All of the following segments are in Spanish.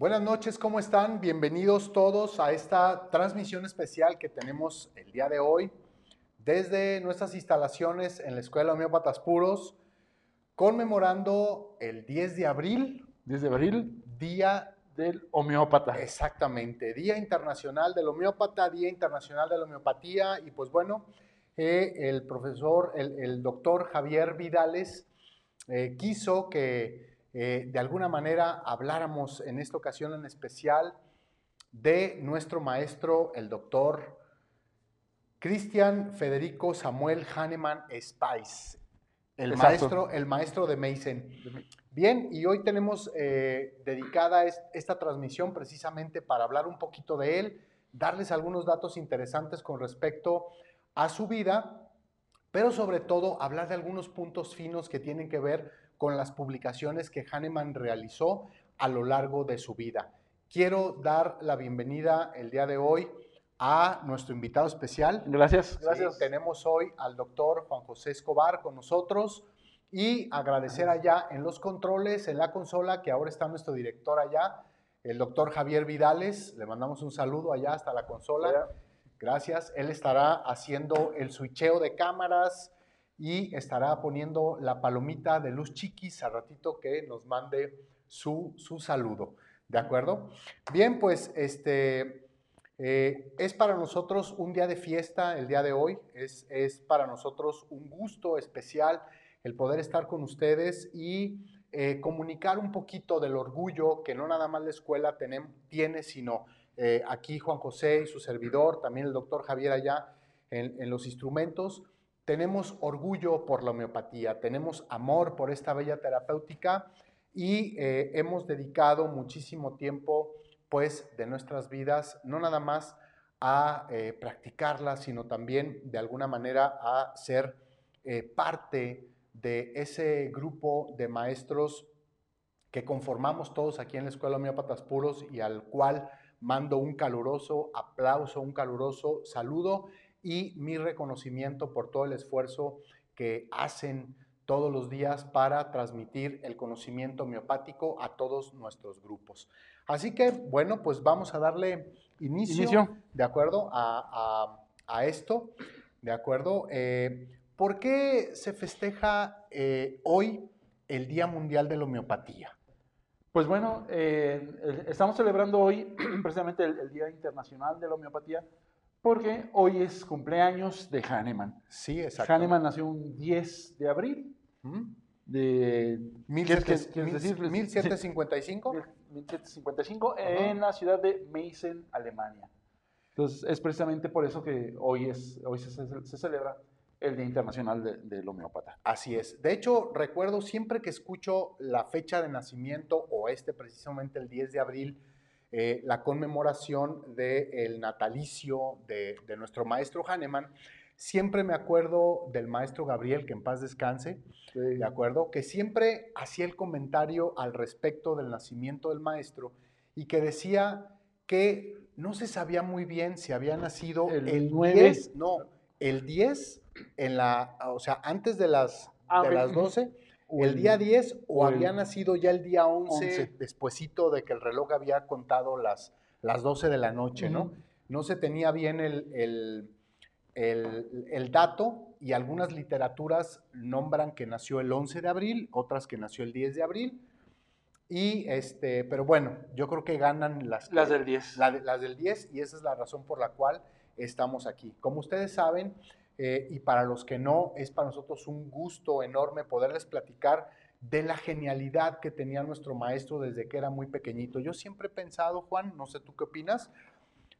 Buenas noches, ¿cómo están? Bienvenidos todos a esta transmisión especial que tenemos el día de hoy desde nuestras instalaciones en la Escuela Homeópatas Puros, conmemorando el 10 de abril. 10 de abril, Día del homeópata. Exactamente, Día Internacional del Homeópata, Día Internacional de la Homeopatía, y pues bueno, eh, el profesor, el, el doctor Javier Vidales eh, quiso que eh, de alguna manera habláramos en esta ocasión en especial de nuestro maestro, el doctor Cristian Federico Samuel Hahnemann Spice, el Exacto. maestro, el maestro de Mason. Bien, y hoy tenemos eh, dedicada es- esta transmisión precisamente para hablar un poquito de él, darles algunos datos interesantes con respecto a su vida, pero sobre todo hablar de algunos puntos finos que tienen que ver con las publicaciones que Hahnemann realizó a lo largo de su vida. Quiero dar la bienvenida el día de hoy a nuestro invitado especial. Gracias, Sí, gracias. tenemos hoy al doctor Juan José Escobar con nosotros y agradecer allá en los controles, en la consola, que ahora está nuestro director allá, el doctor Javier Vidales. Le mandamos un saludo allá hasta la consola. Gracias. Él estará haciendo el switcheo de cámaras y estará poniendo la palomita de luz chiquis al ratito que nos mande su, su saludo. ¿De acuerdo? Bien, pues este eh, es para nosotros un día de fiesta el día de hoy. Es, es para nosotros un gusto especial el poder estar con ustedes y eh, comunicar un poquito del orgullo que no nada más la escuela tiene, sino eh, aquí Juan José y su servidor, también el doctor Javier allá en, en los instrumentos, tenemos orgullo por la homeopatía, tenemos amor por esta bella terapéutica y eh, hemos dedicado muchísimo tiempo pues de nuestras vidas, no nada más a eh, practicarla, sino también de alguna manera a ser eh, parte de ese grupo de maestros que conformamos todos aquí en la Escuela Homeópatas Puros y al cual mando un caluroso aplauso, un caluroso saludo y mi reconocimiento por todo el esfuerzo que hacen todos los días para transmitir el conocimiento homeopático a todos nuestros grupos. Así que, bueno, pues vamos a darle inicio, Inicio. de acuerdo a, a- a esto, de acuerdo. Eh, ¿Por qué se festeja eh, hoy el Día Mundial de la Homeopatía? Pues bueno, eh, estamos celebrando hoy precisamente el, el Día Internacional de la Homeopatía porque hoy es cumpleaños de Hahnemann. Sí, exacto. Hahnemann nació un 10 de abril de Mil ¿quieres- siete- quieres mil- decir? 1755. 1755 Ajá. en la ciudad de Meissen, Alemania. Entonces es precisamente por eso que hoy, es, hoy se, se- se celebra el Día Internacional de- del Homeópata. Así es. De hecho, recuerdo siempre que escucho la fecha de nacimiento o este precisamente el 10 de abril, eh, la conmemoración del natalicio de, de nuestro maestro Hahnemann, siempre me acuerdo del maestro Gabriel, que en paz descanse, ¿de acuerdo? Que siempre hacía el comentario al respecto del nacimiento del maestro y que decía que no se sabía muy bien si había nacido El el, nueve. 10, no, el 10 en la, o sea, antes de las, Ah, de las 12, O el día 10 o, el había nacido ya el día 11, 11. despuesito de que el reloj había contado las, las 12 de la noche, ¿no? No se tenía bien el, el- el- dato y algunas literaturas nombran que nació el 11 de abril, otras que nació el 10 de abril. Y este, pero bueno, yo creo que ganan las, Las del 10. la de- las del 10 y esa es la razón por la cual estamos aquí. Como ustedes saben, eh, y para los que no, es para nosotros un gusto enorme poderles platicar de la genialidad que tenía nuestro maestro desde que era muy pequeñito. Yo siempre he pensado, Juan, no sé tú qué opinas,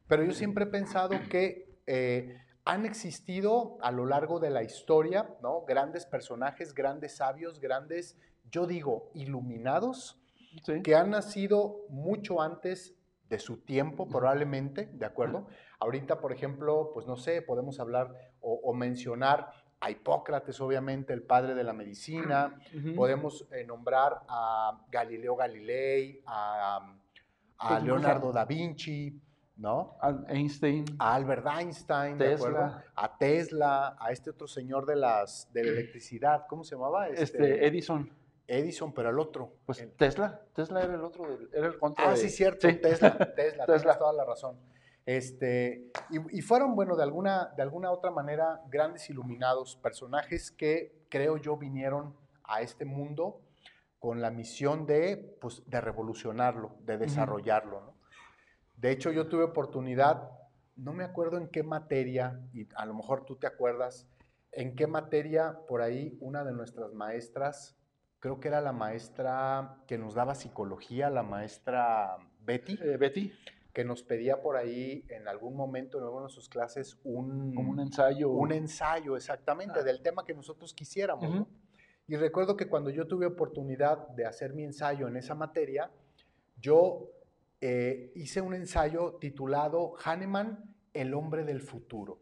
pero yo siempre he pensado que eh, han existido a lo largo de la historia, ¿no? Grandes personajes, grandes sabios, grandes, yo digo, iluminados, Sí. que han nacido mucho antes de su tiempo, probablemente, ¿de acuerdo? Ahorita, por ejemplo, pues no sé, podemos hablar o, o mencionar a Hipócrates, obviamente, el padre de la medicina, podemos eh, nombrar a Galileo Galilei, a, a Pues, Leonardo da Vinci, ¿no? Al- Einstein. A Albert Einstein, ¿de Tesla. acuerdo? A Tesla, a este otro señor de, las, de la electricidad, ¿cómo se llamaba? Este, Edison. Edison, pero el otro. Pues el- Tesla. Tesla era el otro, del- era el contra Ah, de- sí, cierto, Sí. Tesla, Tesla, tienes Tesla. toda la razón. Este, y, y fueron, bueno, de alguna, de alguna otra manera, grandes iluminados, personajes que creo yo vinieron a este mundo con la misión de, pues, de revolucionarlo, de desarrollarlo. ¿no? De hecho, yo tuve oportunidad, no me acuerdo en qué materia, y a lo mejor tú te acuerdas, en qué materia por ahí una de nuestras maestras, creo que era la maestra que nos daba psicología, la maestra Betty, Eh, Betty, que nos pedía por ahí en algún momento en alguna de sus clases un, como un ensayo. un ensayo exactamente Ah. del tema que nosotros quisiéramos. Y recuerdo que cuando yo tuve oportunidad de hacer mi ensayo en esa materia, yo eh, hice un ensayo titulado Hahnemann, el hombre del futuro.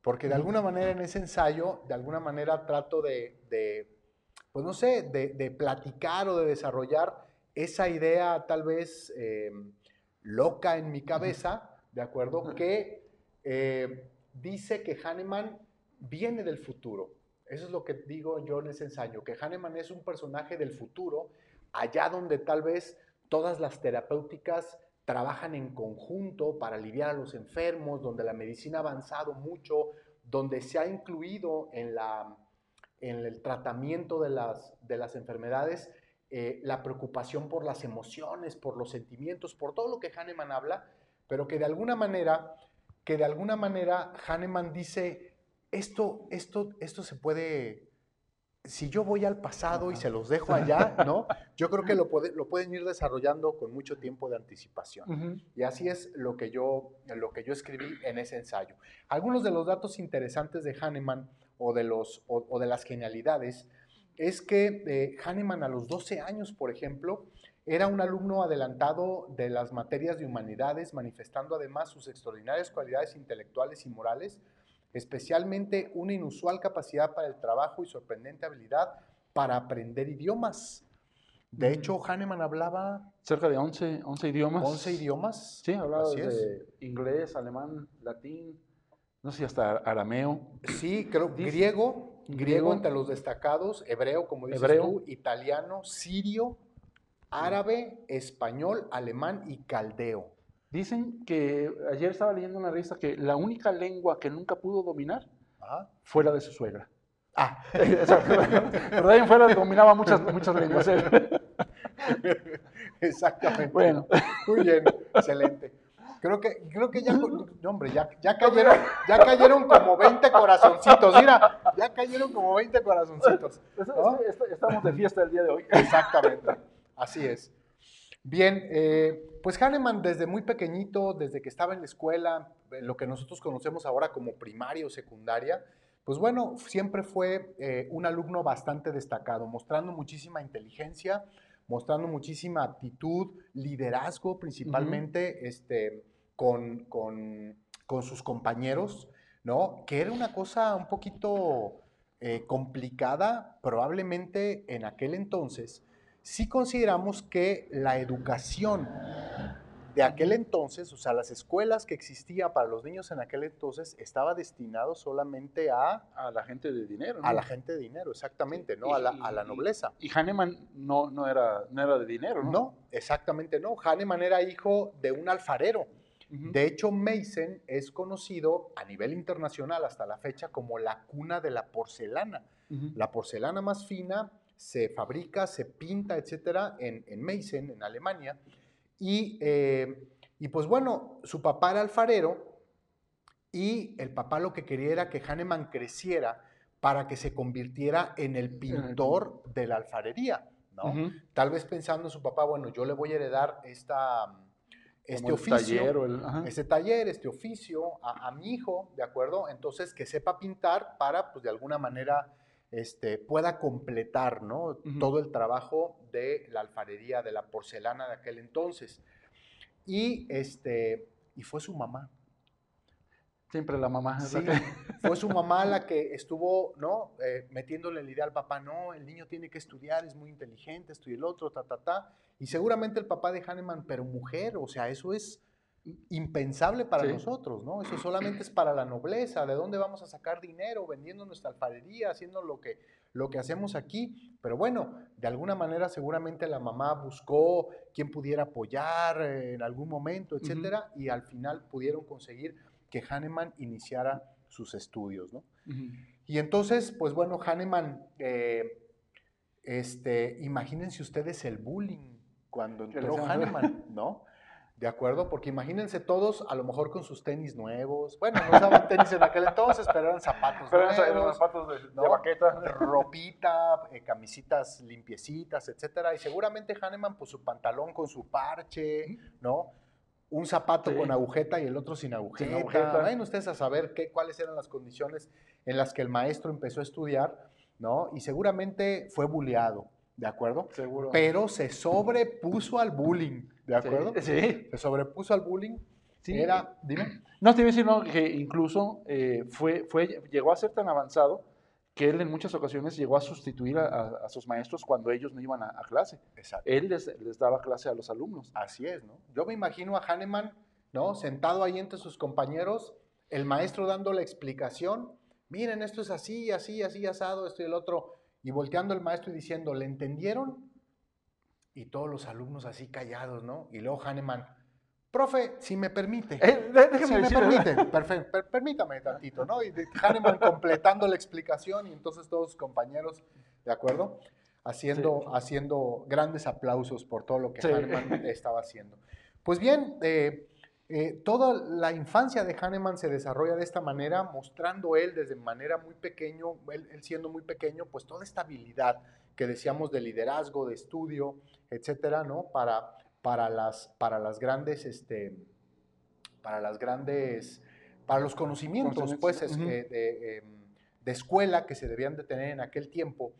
Porque de alguna manera en ese ensayo, de alguna manera trato de, de, pues no sé, de, de platicar o de desarrollar esa idea tal vez eh, loca en mi cabeza, ¿de acuerdo? Que eh, dice que Hahnemann viene del futuro. Eso es lo que digo yo en ese ensayo, que Hahnemann es un personaje del futuro, allá donde tal vez todas las terapéuticas trabajan en conjunto para aliviar a los enfermos, donde la medicina ha avanzado mucho, donde se ha incluido en, la, en el tratamiento de las, de las enfermedades eh, la preocupación por las emociones, por los sentimientos, por todo lo que Hahnemann habla, pero que de alguna manera, que de alguna manera Hahnemann dice, esto, esto, esto se puede, si yo voy al pasado y se los dejo allá, ¿no? Yo creo que lo, puede- lo pueden ir desarrollando con mucho tiempo de anticipación. Y así es lo que yo, lo que yo escribí en ese ensayo. Algunos de los datos interesantes de Hahnemann o de, los, o, o de las genialidades es que eh, Hahnemann a los 12 años, por ejemplo, era un alumno adelantado de las materias de humanidades, manifestando además sus extraordinarias cualidades intelectuales y morales, especialmente una inusual capacidad para el trabajo y sorprendente habilidad para aprender idiomas. De Mm. hecho, Hahnemann hablaba Cerca de 11, 11 idiomas. 11 idiomas. Sí, hablaba de inglés, alemán, latín, no sé hasta arameo. Sí, creo, griego, griego, entre los destacados, hebreo, como dices Hebreo. tú, italiano, sirio, árabe, español, alemán y caldeo. Dicen que ayer estaba leyendo una revista que la única lengua que nunca pudo dominar Ajá. fue la de su suegra. Ah. Pero de ahí en fuera dominaba muchas, muchas lenguas. él. exactamente. Bueno, Muy bien, excelente. Creo que, creo que ya, hombre, ya, ya, cayeron, ya cayeron como 20 corazoncitos. Mira, ya cayeron como 20 corazoncitos. estamos de fiesta el día de hoy. Exactamente, así es. Bien, eh, pues Hahnemann desde muy pequeñito, desde que estaba en la escuela, eh, lo que nosotros conocemos ahora como primaria o secundaria, pues bueno, siempre fue eh, un alumno bastante destacado, mostrando muchísima inteligencia, mostrando muchísima aptitud, liderazgo principalmente este, con, con- con sus compañeros, ¿no? Que era una cosa un poquito eh, complicada, probablemente en aquel entonces, si consideramos que la educación de aquel entonces, o sea, las escuelas que existían para los niños en aquel entonces, estaba destinado solamente a, A la gente de dinero. ¿no? a la gente de dinero, exactamente, ¿no? A la, a la Y- nobleza. Y Hahnemann no, no, era, no era de dinero, ¿no? No, exactamente no. Hahnemann era hijo de un alfarero. De hecho, Meissen es conocido a nivel internacional hasta la fecha como la cuna de la porcelana. La porcelana más fina se fabrica, se pinta, etcétera, en, en Meissen, en Alemania. Y, eh, y pues bueno, su papá era alfarero y el papá lo que quería era que Hahnemann creciera para que se convirtiera en el pintor de la alfarería, ¿no? Tal vez pensando en su papá, bueno, yo le voy a heredar esta, este oficio taller el- este taller, este oficio a, a mi hijo, ¿de acuerdo? Entonces, que sepa pintar para, pues, de alguna manera, este, pueda completar ¿no? Todo el trabajo de la alfarería, de la porcelana de aquel entonces. Y, este, y fue su mamá. Siempre la mamá. la Sí, que- fue su mamá la que estuvo, ¿no? Eh, metiéndole la idea al papá, no, el niño tiene que estudiar, es muy inteligente, esto y el otro, ta, ta, ta. Y seguramente el papá de Hahnemann, pero mujer, o sea, eso es impensable para Sí. nosotros, ¿no? Eso solamente es para la nobleza, ¿de dónde vamos a sacar dinero? Vendiendo nuestra alfarería, haciendo lo que, lo que hacemos aquí. Pero bueno, de alguna manera seguramente la mamá buscó quien pudiera apoyar eh, en algún momento, etcétera, y al final pudieron conseguir que Hahnemann iniciara sus estudios, ¿no? Y entonces, pues bueno, Hahnemann, eh, este, imagínense ustedes el bullying cuando entró Hahnemann, ¿no? ¿De acuerdo? Porque imagínense todos, a lo mejor con sus tenis nuevos. Bueno, no usaban tenis en aquel entonces, pero eran zapatos Pero eran zapatos de, de ¿no? baqueta. ropita, eh, camisitas limpiecitas, etcétera. Y seguramente Hahnemann, pues su pantalón con su parche, ¿no? Un zapato Sí. con agujeta y el otro sin agujeta. agujeta. Vayan ustedes a saber qué, cuáles eran las condiciones en las que el maestro empezó a estudiar, ¿no? Y seguramente fue bulleado, ¿de acuerdo? Seguro. Pero se sobrepuso al bullying, ¿de Sí, acuerdo? Sí. Se sobrepuso al bullying. Sí. Era, dime. No, te iba a decir no, que incluso eh, fue, fue, llegó a ser tan avanzado que él en muchas ocasiones llegó a sustituir a, a- a sus maestros cuando ellos no iban a, a clase. Exacto. Él les, les daba clase a los alumnos. Así es, ¿no? Yo me imagino a Hahnemann, ¿no? Sentado ahí entre sus compañeros, el maestro dando la explicación, miren, esto es así, así, así, asado, esto y el otro, y volteando el maestro y diciendo, ¿le entendieron? Y todos los alumnos así callados, ¿no? Y luego Hahnemann, profe, si me permite. Eh, Si me decirle- permite, perfecto, per- permítame tantito, ¿no? Y Hahnemann completando la explicación y entonces todos sus compañeros, ¿de acuerdo? Haciendo, Sí. haciendo grandes aplausos por todo lo que Sí. Hahnemann estaba haciendo. Pues bien, eh, eh, toda la infancia de Hahnemann se desarrolla de esta manera, mostrando él desde manera muy pequeño, él, él siendo muy pequeño, pues toda esta habilidad que decíamos de liderazgo, de estudio, etcétera, ¿no? Para, para, las, para las grandes, este, para las grandes, para los conocimientos, pues, es- ujú. eh, de, em, de escuela que se debían de tener en aquel tiempo.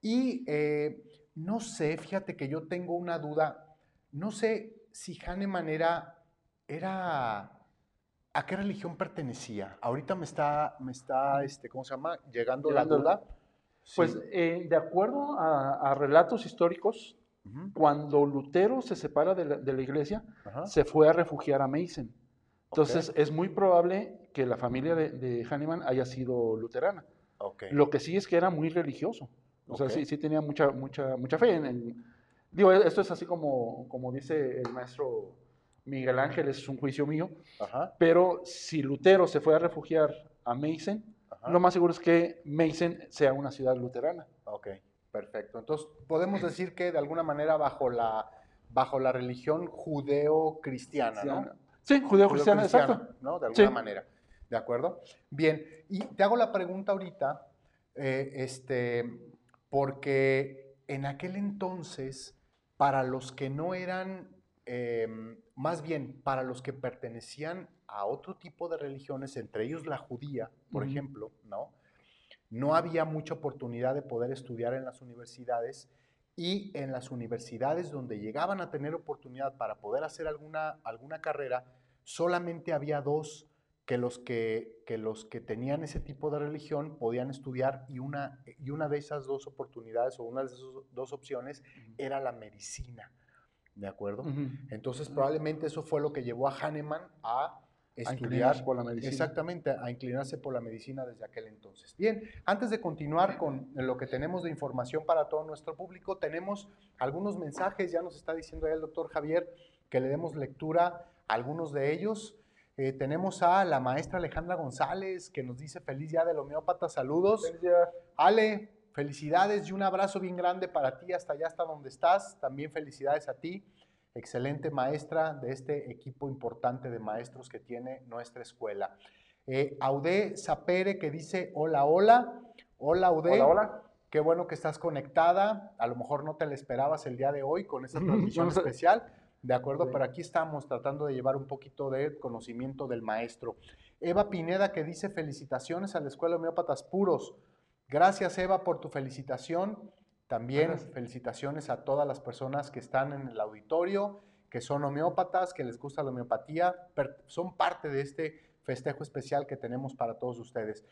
Y eh, no sé, fíjate que yo tengo una duda, no sé si Hahnemann era, era, ¿a qué religión pertenecía? Ahorita me está, me está, este, ¿cómo se llama? Llegando, Llegando la duda. Pues Sí. eh, de acuerdo a, a relatos históricos, Cuando Lutero se separa de la, de la iglesia, se fue a refugiar a Meissen. Entonces es muy probable que la familia de, de Hahnemann haya sido luterana. ok. Lo que sí es que era muy religioso. O sea, sí, sí tenía mucha, mucha, mucha fe. En, en- digo, esto es así como, como dice el maestro Miguel Ángel, es un juicio mío. Ajá, Pero si Lutero se fue a refugiar a Meissen, ajá. lo más seguro es que Meissen sea una ciudad luterana. Perfecto. Entonces, podemos decir que de alguna manera bajo la, bajo la religión judeo-cristiana, ¿no? Sí, judeo-cristiana, exacto. ¿no? De alguna Sí. manera. ¿De acuerdo? Bien, y te hago la pregunta ahorita, eh, este, porque en aquel entonces, para los que no eran, eh, más bien para los que pertenecían a otro tipo de religiones, entre ellos la judía, por ejemplo, ¿no? No había mucha oportunidad de poder estudiar en las universidades y en las universidades donde llegaban a tener oportunidad para poder hacer alguna, alguna carrera, solamente había dos que los que, que los que tenían ese tipo de religión podían estudiar y una, y una de esas dos oportunidades o una de esas dos opciones era la medicina, ¿de acuerdo? Entonces probablemente eso fue lo que llevó a Hahnemann A estudiar por la medicina. Exactamente, a inclinarse por la medicina desde aquel entonces. Bien, antes de continuar con lo que tenemos de información para todo nuestro público, tenemos algunos mensajes, ya nos está diciendo ahí el doctor Javier que le demos lectura a algunos de ellos. Eh, tenemos a la maestra Alejandra González que nos dice feliz día del homeópata, saludos. Ale, felicidades y un abrazo bien grande para ti hasta allá, hasta donde estás. También felicidades a ti, excelente maestra de este equipo importante de maestros que tiene nuestra escuela. Eh, Audé Sapere que dice hola, hola. Hola, Audé. Hola, hola. Qué bueno que estás conectada. A lo mejor no te la esperabas el día de hoy con esta transmisión especial. De acuerdo, Sí. pero aquí estamos tratando de llevar un poquito de conocimiento del maestro. Eva Pineda que dice felicitaciones a la Escuela de Homeópatas Puros. Gracias, Eva, por tu felicitación. También Gracias. felicitaciones a todas las personas que están en el auditorio, que son homeópatas, que les gusta la homeopatía, son parte de este festejo especial que tenemos para todos ustedes.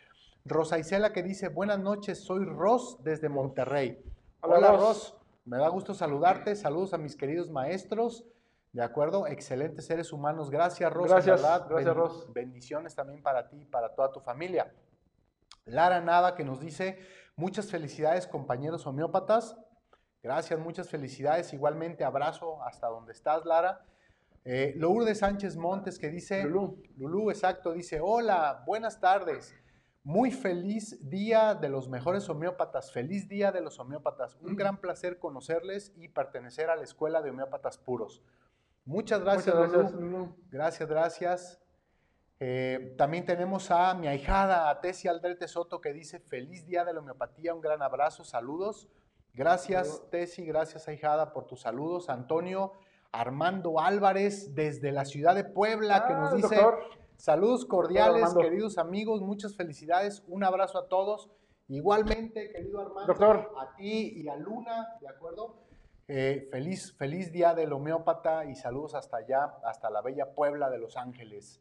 Rosa Isela que dice, buenas noches, soy Ros desde Monterrey. Hola, Hola, Ros. Ros, me da gusto saludarte, saludos a mis queridos maestros, ¿de acuerdo? Excelentes seres humanos, gracias Ros, Gracias, verdad, gracias, Ros. bendiciones también para ti y para toda tu familia. Lara Nava que nos dice, muchas felicidades compañeros homeópatas, gracias, muchas felicidades, igualmente abrazo hasta donde estás Lara. Eh, Lourdes Sánchez Montes que dice, Lulú. Lulú, exacto, dice, hola, buenas tardes. Muy feliz día de los mejores homeópatas, feliz día de los homeópatas. Un Mm. gran placer conocerles y pertenecer a la Escuela de Homeópatas Puros. Muchas gracias, Muchas Lulú. gracias, Lulú. Gracias, gracias. Eh, también tenemos a mi ahijada, a Tessie Aldrete Soto, que dice, feliz día de la homeopatía, un gran abrazo, saludos. Gracias. Tessie, gracias, ahijada, por tus saludos. Antonio Armando Álvarez, desde la ciudad de Puebla, que Ah, nos el dice, doctor. saludos cordiales, queridos amigos, muchas felicidades, un abrazo a todos. Igualmente, querido Armando, Doctor. a ti y a Luna, ¿de acuerdo? Eh, feliz, feliz día del homeópata y saludos hasta allá, hasta la bella Puebla de Los Ángeles.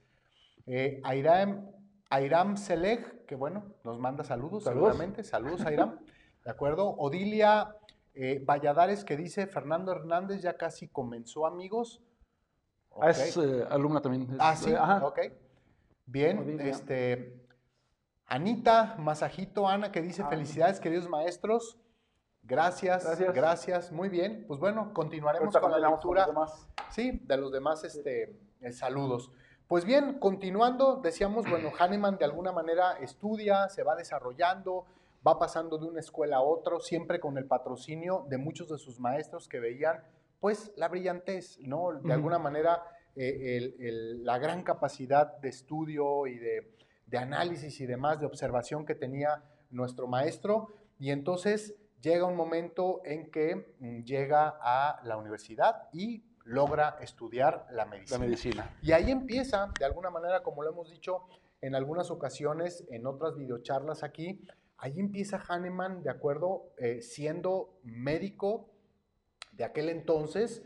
Eh, Airam, Airam Selej, que bueno, nos manda saludos, Saludos. seguramente. Saludos, Airam. ¿De acuerdo? Odilia eh, Valladares, que dice Fernando Hernández ya casi comenzó, amigos. Ah, es eh, alumna también. es- Ah, sí, ajá. ok. Bien, Odilia. este. Anita Masajito Ana que dice Ah. felicidades, queridos maestros. Gracias, gracias, Gracias. muy bien. Pues bueno, continuaremos Ahorita con la con lectura. Sí, de los demás este, eh, saludos. Pues bien, continuando, decíamos, bueno, Hahnemann de alguna manera estudia, se va desarrollando, va pasando de una escuela a otra, siempre con el patrocinio de muchos de sus maestros que veían, pues, la brillantez, ¿no? De alguna manera, eh, el- el- la gran capacidad de estudio y de, de análisis y demás, de observación que tenía nuestro maestro. Y entonces llega un momento en que mm, llega a la universidad y logra estudiar la medicina. La medicina. Y ahí empieza, de alguna manera, como lo hemos dicho en algunas ocasiones, en otras videocharlas aquí, ahí empieza Hahnemann, de acuerdo, Eh, siendo médico de aquel entonces,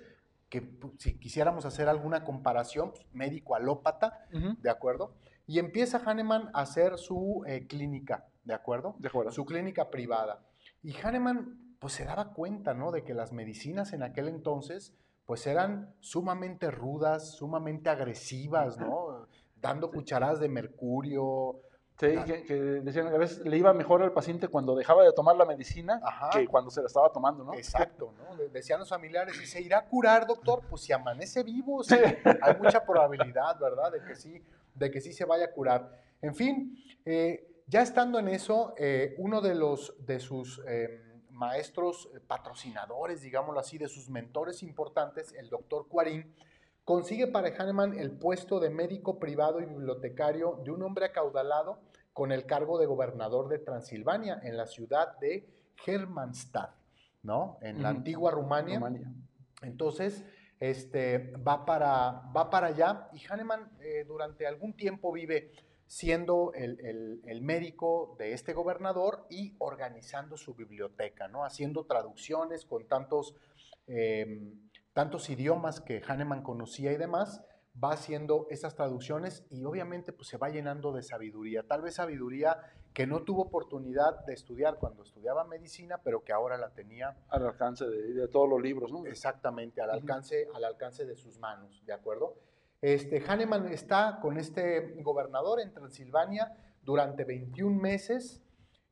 que pu- si quisiéramos hacer alguna comparación, pues, médico alópata. ¿de acuerdo? Y empieza Hahnemann a hacer su eh, clínica, ¿de acuerdo? De acuerdo. su clínica privada. Y Hahnemann pues se daba cuenta, ¿no? De que las medicinas en aquel entonces pues eran sumamente rudas, sumamente agresivas, ¿no? Dando cucharadas de mercurio. Sí, que, que decían que a veces le iba mejor al paciente cuando dejaba de tomar la medicina Ajá. que cuando se la estaba tomando, ¿no? Exacto, ¿no? De- Decían los familiares, ¿y se irá a curar, doctor? Pues si amanece vivo, sí, hay mucha probabilidad, ¿verdad? De que sí, de que sí se vaya a curar. En fin, eh, ya estando en eso, eh, uno de, los, de sus eh, maestros eh, patrocinadores, digámoslo así, de sus mentores importantes, el doctor Cuarín, consigue para Hahnemann el puesto de médico privado y bibliotecario de un hombre acaudalado con el cargo de gobernador de Transilvania en la ciudad de Hermannstadt, ¿no? En la antigua Rumania. Rumania. Entonces, este, va, para, va para allá y Hahnemann eh, durante algún tiempo vive siendo el, el- el médico de este gobernador y organizando su biblioteca, ¿no? Haciendo traducciones con tantos, eh, tantos idiomas que Hahnemann conocía y demás, va haciendo esas traducciones y obviamente pues se va llenando de sabiduría, tal vez sabiduría que no tuvo oportunidad de estudiar cuando estudiaba medicina, pero que ahora la tenía Al alcance de, de todos los libros, ¿no? Exactamente, al alcance, al alcance de sus manos, ¿de acuerdo? Este, Hahnemann está con este gobernador en Transilvania durante 21 meses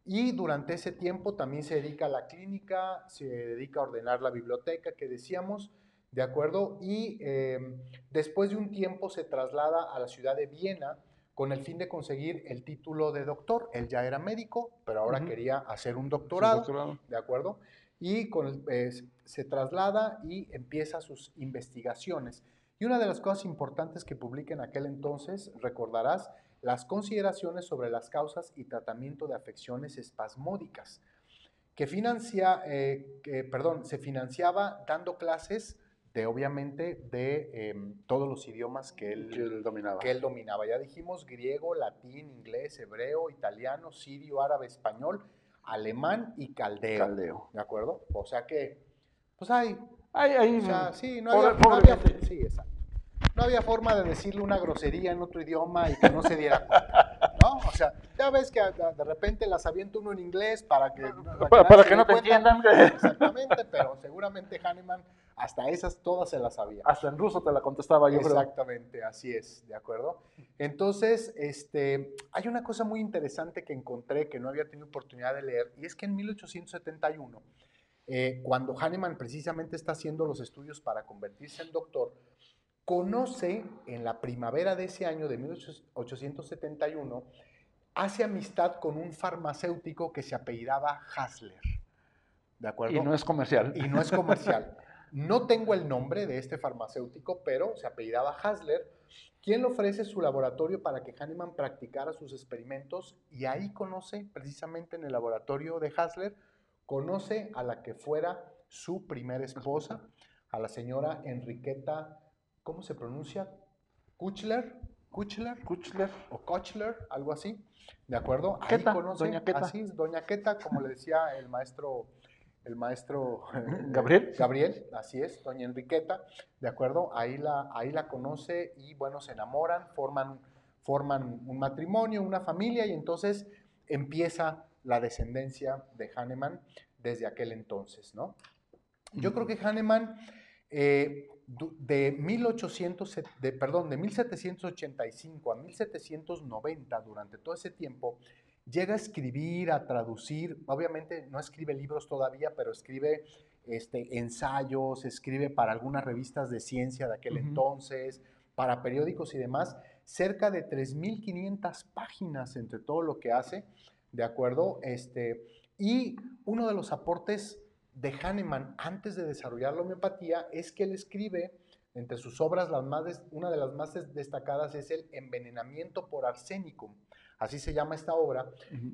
y durante ese tiempo también se dedica a la clínica, se dedica a ordenar la biblioteca que decíamos, ¿de acuerdo? Y eh, después de un tiempo se traslada a la ciudad de Viena con el fin de conseguir el título de doctor. Él ya era médico, pero ahora quería hacer un doctorado. doctorado. ¿de acuerdo? Y con el- eh, se traslada y empieza sus investigaciones. Y una de las cosas importantes que publica en aquel entonces, recordarás, las consideraciones sobre las causas y tratamiento de afecciones espasmódicas, que financia, eh, que, perdón, se financiaba dando clases de, obviamente, de em, todos los idiomas que él, Que él dominaba. que él dominaba. Ya dijimos griego, latín, inglés, hebreo, italiano, sirio, árabe, español, alemán y caldeo. Caldeo. ¿De acuerdo? O sea que, pues hay, Ahí, ahí, o sea, sí, no pobre- había, no sí, exacto. No había forma de decirle una grosería en otro idioma y que no se diera cuenta, ¿no? O sea, ya ves que de repente las avienta uno en inglés para que, para, que no te entiendan, Exactamente, pero seguramente Hahnemann hasta esas todas se las sabía. hasta en ruso te la contestaba yo creo. Exactamente, así es, ¿de acuerdo? Entonces, este, hay una cosa muy interesante que encontré que no había tenido oportunidad de leer, y es que en 1871, eh, cuando Hahnemann precisamente está haciendo los estudios para convertirse en doctor, conoce en la primavera de ese año de 1871, hace amistad con un farmacéutico que se apellidaba Hasler. ¿De acuerdo? Y no es comercial. y no es comercial. No tengo el nombre de este farmacéutico, pero se apellidaba Hasler, quien le ofrece su laboratorio para que Hahnemann practicara sus experimentos y ahí conoce, precisamente en el laboratorio de Hasler, conoce a la que fuera su primera esposa, a la señora Enriqueta, ¿cómo se pronuncia? Kuchler, Kuchler, Kuchler. o Kochler, algo así, ¿de acuerdo? Queta, Ahí conoce, doña Queta. así es, doña Queta, como le decía el maestro, el maestro eh, Gabriel. Gabriel, así es, doña Enriqueta, ¿de acuerdo? Ahí la, ahí la conoce y bueno, se enamoran, forman, forman un matrimonio, una familia y entonces empieza la descendencia de Hahnemann desde aquel entonces, ¿no? Yo creo que Hahnemann eh, de 1800, se- de, perdón, de 1785 a 1790, durante todo ese tiempo, llega a escribir, a traducir, obviamente no escribe libros todavía, pero escribe este, ensayos, escribe para algunas revistas de ciencia de aquel entonces, para periódicos y demás, cerca de 3.500 páginas entre todo lo que hace, ¿de acuerdo? Este, y uno de los aportes de Hahnemann antes de desarrollar la homeopatía es que él escribe, entre sus obras, las más una de las más des- destacadas es el envenenamiento por arsénico, así se llama esta obra,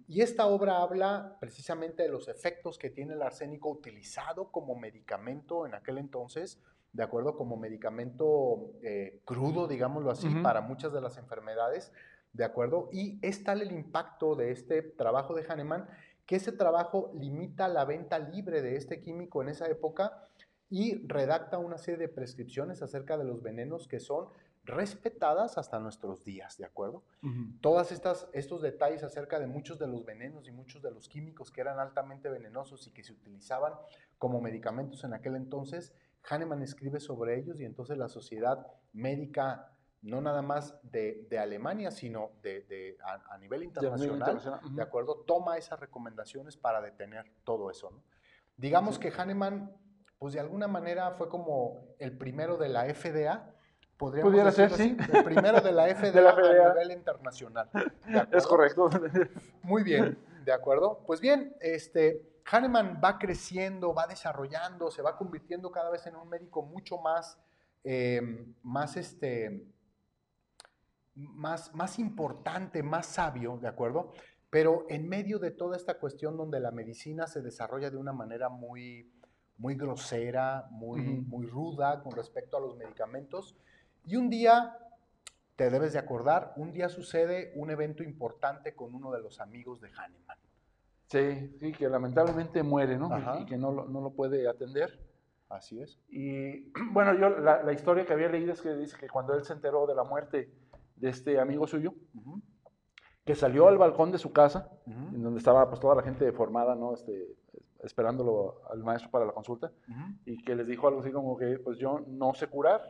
y esta obra habla precisamente de los efectos que tiene el arsénico utilizado como medicamento en aquel entonces, de acuerdo, como medicamento eh, crudo, digámoslo así, para muchas de las enfermedades, de acuerdo, y es tal el impacto de este trabajo de Hahnemann que ese trabajo limita la venta libre de este químico en esa época y redacta una serie de prescripciones acerca de los venenos que son respetadas hasta nuestros días, ¿de acuerdo? Todas estas estos detalles acerca de muchos de los venenos y muchos de los químicos que eran altamente venenosos y que se utilizaban como medicamentos en aquel entonces, Hahnemann escribe sobre ellos y entonces la sociedad médica, no nada más de, de Alemania, sino de, de- a, a nivel internacional. ¿de acuerdo? Toma esas recomendaciones para detener todo eso, ¿no? Digamos que Hahnemann, pues de alguna manera fue como el primero de la FDA, podríamos Pudiera ser, sí. así, el primero de la FDA, De la a FDA. nivel internacional. ¿de Es correcto. Muy bien, ¿de acuerdo? Pues bien, este, Hahnemann va creciendo, va desarrollando, se va convirtiendo cada vez en un médico mucho más, eh, más, este, más, más importante, más sabio, ¿de acuerdo? Pero en medio de toda esta cuestión donde la medicina se desarrolla de una manera muy, muy grosera, muy, Ujú. muy ruda con respecto a los medicamentos, y un día te debes de acordar, un día sucede un evento importante con uno de los amigos de Hahnemann. Sí, sí, que lamentablemente muere, ¿no? Y- Ajá. Y que no lo, no lo puede atender. Así es. Y bueno, yo la, la historia que había leído es que dice que cuando él se enteró de la muerte de este amigo suyo, que salió al balcón de su casa, en donde estaba pues toda la gente formada, ¿no? Este, esperándolo al maestro para la consulta, y que les dijo algo así como que pues yo no sé curar,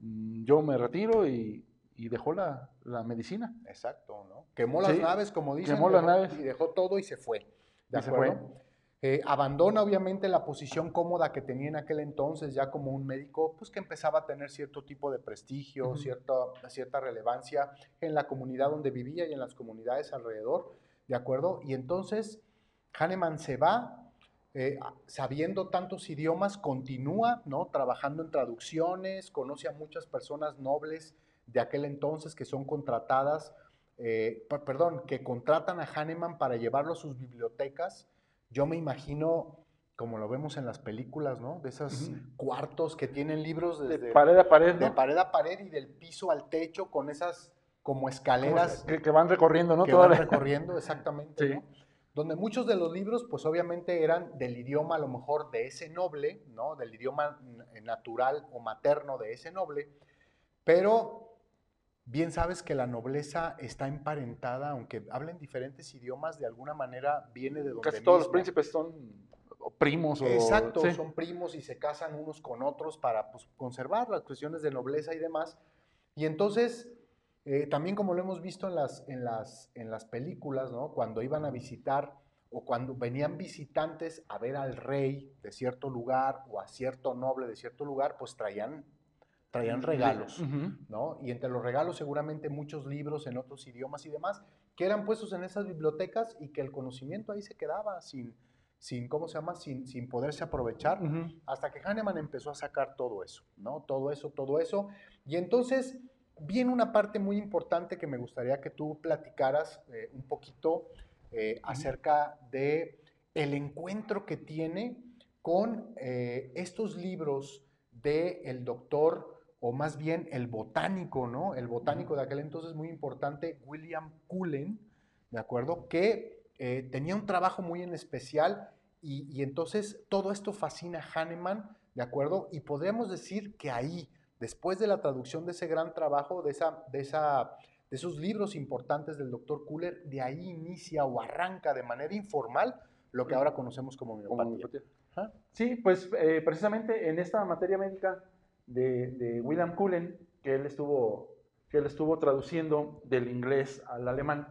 mm, yo me retiro y, y dejó la, la medicina. Exacto, ¿no? Quemó las Sí, naves, como dicen. quemó las dejó- naves. Y dejó todo y se fue. ¿De Y se acuerdo? fue. Eh, abandona obviamente la posición cómoda que tenía en aquel entonces, ya como un médico, pues que empezaba a tener cierto tipo de prestigio, cierta, cierta relevancia en la comunidad donde vivía y en las comunidades alrededor, ¿de acuerdo? Y entonces Hahnemann se va, eh, sabiendo tantos idiomas, continúa, ¿no? Trabajando en traducciones, conoce a muchas personas nobles de aquel entonces que son contratadas, eh, per- perdón, que contratan a Hahnemann para llevarlo a sus bibliotecas. Yo me imagino, como lo vemos en las películas, ¿no? De esos cuartos que tienen libros De desde pared a pared, de ¿no? pared a pared y del piso al techo con esas como escaleras que, que van recorriendo, ¿no? que Toda van la- recorriendo, exactamente. Sí. ¿no? donde muchos de los libros, pues obviamente eran del idioma a lo mejor de ese noble, ¿no? Del idioma natural o materno de ese noble, pero bien sabes que la nobleza está emparentada, aunque hablen diferentes idiomas, de alguna manera viene de donde Casi todos los príncipes son primos o... Exacto, sí. son primos y se casan unos con otros para pues, conservar las cuestiones de nobleza y demás. Y entonces, eh, también como lo hemos visto en las, en, las, en las películas, ¿no? cuando iban a visitar o cuando venían visitantes a ver al rey de cierto lugar o a cierto noble de cierto lugar, pues traían, traían regalos. ¿no? Y entre los regalos seguramente muchos libros en otros idiomas y demás, que eran puestos en esas bibliotecas y que el conocimiento ahí se quedaba sin, sin ¿cómo se llama? Sin, sin poderse aprovechar, hasta que Hahnemann empezó a sacar todo eso, ¿no? Todo eso, todo eso. Y entonces viene una parte muy importante que me gustaría que tú platicaras eh, un poquito eh, acerca de el encuentro que tiene con eh, estos libros del el doctor, o más bien el botánico, ¿no? El botánico de aquel entonces muy importante, William Cullen, ¿de acuerdo? Que eh, tenía un trabajo muy en especial y, y entonces todo esto fascina a Hahnemann, ¿de acuerdo? Y podríamos decir que ahí, después de la traducción de ese gran trabajo, de, esa, de, esa, de esos libros importantes del doctor Kuller, de ahí inicia o arranca de manera informal lo que ahora conocemos como. Ajá. Sí, pues eh, precisamente en esta materia médica de, William Cullen, que él, estuvo, que él estuvo traduciendo del inglés al alemán,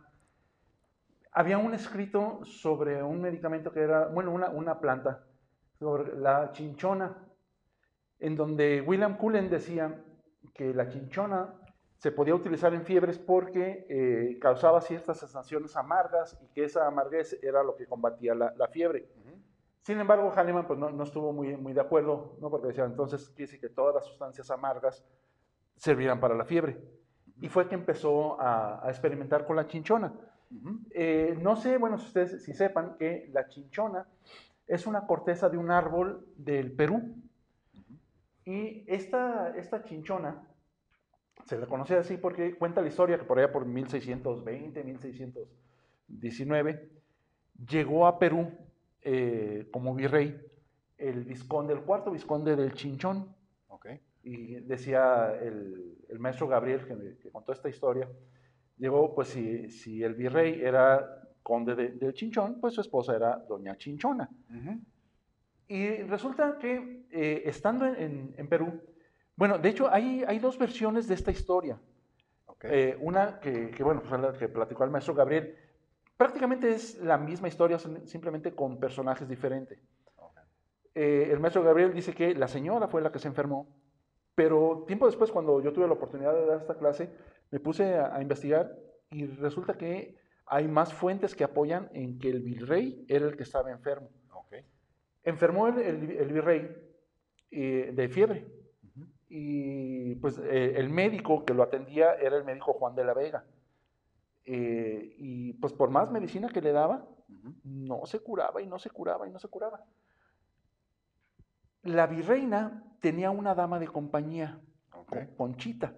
había un escrito sobre un medicamento que era, bueno, una, una planta, sobre la chinchona, en donde William Cullen decía que la chinchona se podía utilizar en fiebres porque eh, causaba ciertas sensaciones amargas y que esa amarguez era lo que combatía la- la fiebre. Sin embargo, Hahnemann pues, no, no estuvo muy, muy de acuerdo, ¿no? porque decía, entonces quiere decir que todas las sustancias amargas servirán para la fiebre. Y fue que empezó a, a experimentar con la chinchona. Eh, no sé, bueno, si ustedes si sepan que la chinchona es una corteza de un árbol del Perú. Y esta, esta chinchona se le conoce así porque cuenta la historia que por allá por 1620, 1619, llegó a Perú eh, como virrey el vizconde, el cuarto vizconde del Chinchón. Ok. Y decía el, el maestro Gabriel, que, que contó esta historia, llegó, pues si, si el virrey era conde de- del Chinchón, pues su esposa era doña Chinchona. Ujú. Y resulta que eh, estando en, en- en Perú, bueno, de hecho hay, hay dos versiones de esta historia. Ok. Eh, una que, que, bueno, pues la que platicó el maestro Gabriel, prácticamente es la misma historia, sim- simplemente con personajes diferentes. Eh, el maestro Gabriel dice que la señora fue la que se enfermó, pero tiempo después, cuando yo tuve la oportunidad de dar esta clase, me puse a, a investigar y resulta que hay más fuentes que apoyan en que el virrey era el que estaba enfermo. Enfermó el, el- el virrey eh, de fiebre y pues eh, el médico que lo atendía era el médico Juan de la Vega. Eh, y pues por más medicina que le daba, no se curaba y no se curaba y no se curaba. La virreina tenía una dama de compañía, Ok. Con- Conchita,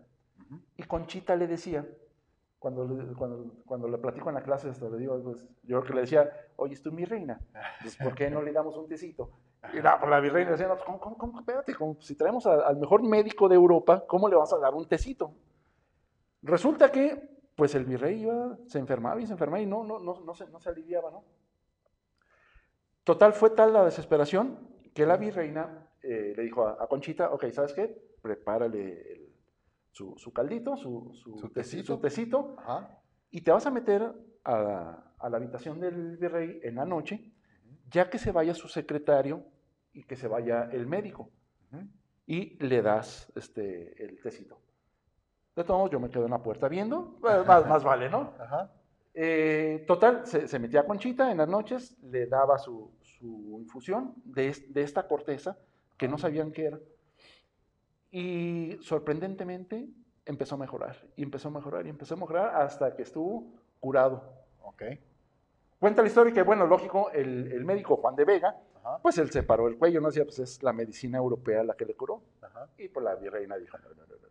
y Conchita le decía, cuando, le- cuando, cuando le platico en la clase, hasta le digo, pues, yo creo que le decía, oye, tú mi reina, pues, ¿por qué no le damos un tecito? Y la, pues, la virreina decía, no, ¿cómo, cómo, cómo? Espérate, como si traemos a- al mejor médico de Europa, ¿cómo le vas a dar un tecito? Resulta que, pues el virrey iba, se enfermaba y se enfermaba y no, no, no, no, se, no se aliviaba, ¿no? Total, fue tal la desesperación que la virreina eh, le dijo a, a Conchita, ok, ¿sabes qué? Prepárale el- su, su caldito, su, su, Su teci- tecito. su tecito, Ajá. y te vas a meter a la, a la habitación del virrey en la noche, ya que se vaya su secretario y que se vaya el médico, y le das este, el tecito. De todos modos, yo me quedo en la puerta viendo, pues, más, más vale, ¿no? Ajá. Eh, total, se, se metía a Conchita en las noches, le daba su, su infusión de, es- de esta corteza que no sabían qué era. Y sorprendentemente empezó a mejorar, y empezó a mejorar, y empezó a mejorar hasta que estuvo curado. Ok. Cuenta la historia que, bueno, lógico, el, el médico Juan de Vega, Ajá. pues él se paró el cuello, no decía, pues es la medicina europea la que le curó. Ajá. Y pues la virreina dijo, no, no, no,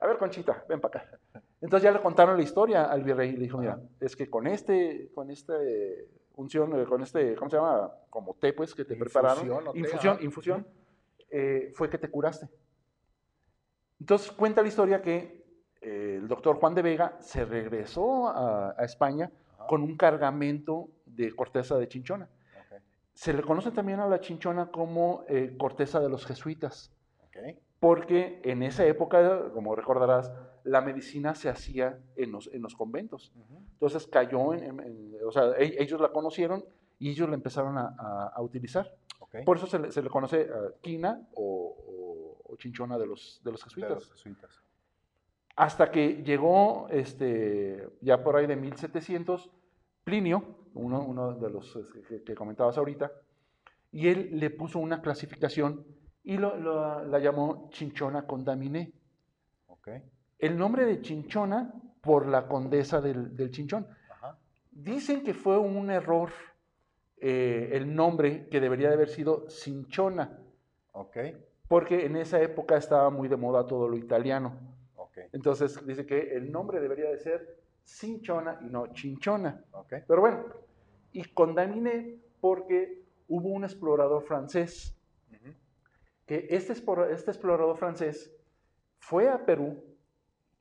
a ver. Conchita, ven para acá. Entonces ya le contaron la historia al virrey y le dijo, mira, es que con este, con este unción, eh, con este, ¿cómo se llama? Como té, pues, que te Infusión prepararon. té, infusión, ajá. infusión, eh, fue que te curaste. Entonces cuenta la historia que eh, el doctor Juan de Vega se regresó a, a España Ajá. con un cargamento de corteza de chinchona. Ok, Se le conoce también a la chinchona como eh, corteza de los jesuitas, ok. Porque en esa época, como recordarás, la medicina se hacía en los, en los conventos. Entonces cayó en, en- en- o sea, e- ellos la conocieron y ellos la empezaron a, a- a utilizar. Por eso se le, se le conoce eh, quina o, o- o chinchona de los, de los De jesuitas. los jesuitas. Hasta que llegó, este, ya por ahí de 1700, Plinio, uno, uno de los este, que, que comentabas ahorita, y él le puso una clasificación y lo- lo- la llamó chinchona condaminé. Ok. El nombre de chinchona por la condesa del, del chinchón. Ajá. Dicen que fue un error eh, el nombre que debería de haber sido cinchona, Ok. porque en esa época estaba muy de moda todo lo italiano. Ok. Entonces dice que el nombre debería de ser cinchona y no chinchona. Ok. Pero bueno, y condaminé porque hubo un explorador francés. Que este, este explorador francés fue a Perú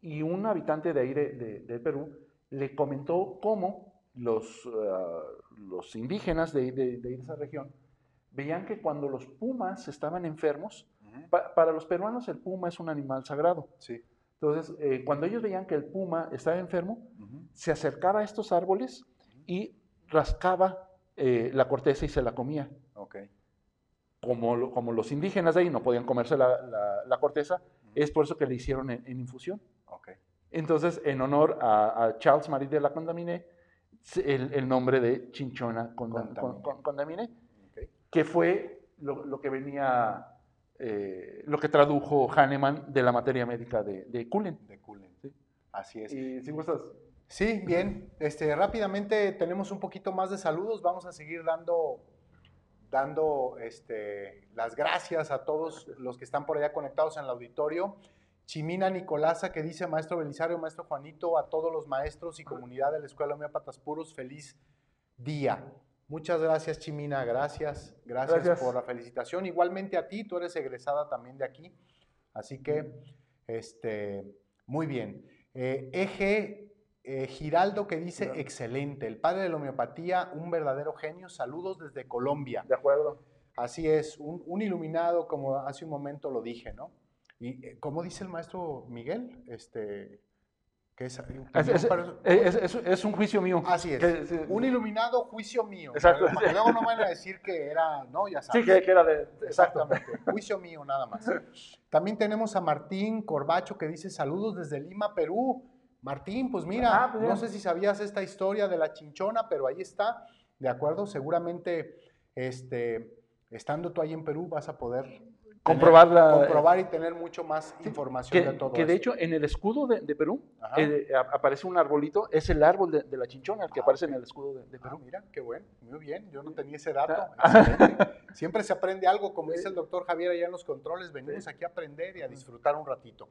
y un habitante de ahí de, de- de Perú le comentó cómo los, ah, los indígenas de, de- de esa región veían que cuando los pumas estaban enfermos, pa- para los peruanos el puma es un animal sagrado. Sí. Entonces, eh, cuando ellos veían que el puma estaba enfermo, se acercaba a estos árboles y rascaba eh, la corteza y se la comía. Ok. Como, lo- como los indígenas de ahí no podían comerse la, la- la corteza, es por eso que le hicieron en, en infusión. Entonces, en honor a, a Charles Marie de la Condamine, el, el nombre de Chinchona Conda- Condamine. Que fue lo, lo que venía, eh, lo que tradujo Hahnemann de la materia médica de, de Cullen. De Cullen. Sí. Así es. Y si gustas, Sí, bien. Este, rápidamente tenemos un poquito más de saludos. Vamos a seguir dando, dando este, las gracias a todos los que están por allá conectados en el auditorio. Chimina Nicolasa que dice, maestro Belisario, maestro Juanito, a todos los maestros y comunidad de la Escuela Homeópatas Puros, feliz día. Muchas gracias, Chimina. Gracias. Gracias, Gracias. por la felicitación. Igualmente a ti, tú eres egresada también de aquí. Así que, este, muy bien. Eh, Eje eh, Giraldo que dice, excelente, el padre de la homeopatía, un verdadero genio, saludos desde Colombia. de acuerdo. Así es, un, un iluminado, como hace un momento lo dije, ¿no? Y eh, como dice el maestro Miguel, este, que es... Es, es- es- es- es un juicio mío. así es, Que- sí, un iluminado juicio mío. Exacto. Para que luego no van a decir que era, no, ya sabes. Sí, que, que era de. Exacto. Exactamente, juicio mío nada más. También tenemos a Martín Corbacho que dice saludos desde Lima, Perú. Martín, pues mira, Ah, pues no sé si sabías esta historia de la chinchona, pero ahí está, ¿de acuerdo? Seguramente, este, estando tú ahí en Perú vas a poder tener- Comprobar la- comprobar y tener mucho más información Que, de todo que de hecho en el escudo de, de Perú eh, aparece un arbolito, es el árbol de, de la chinchona, el que Ah, aparece en el escudo de, de Ah, Perú. mira, qué bueno, muy bien, yo no tenía ese dato. Siempre se aprende algo, como dice el doctor Javier allá en los controles, venimos Sí. aquí a aprender y a disfrutar un ratito.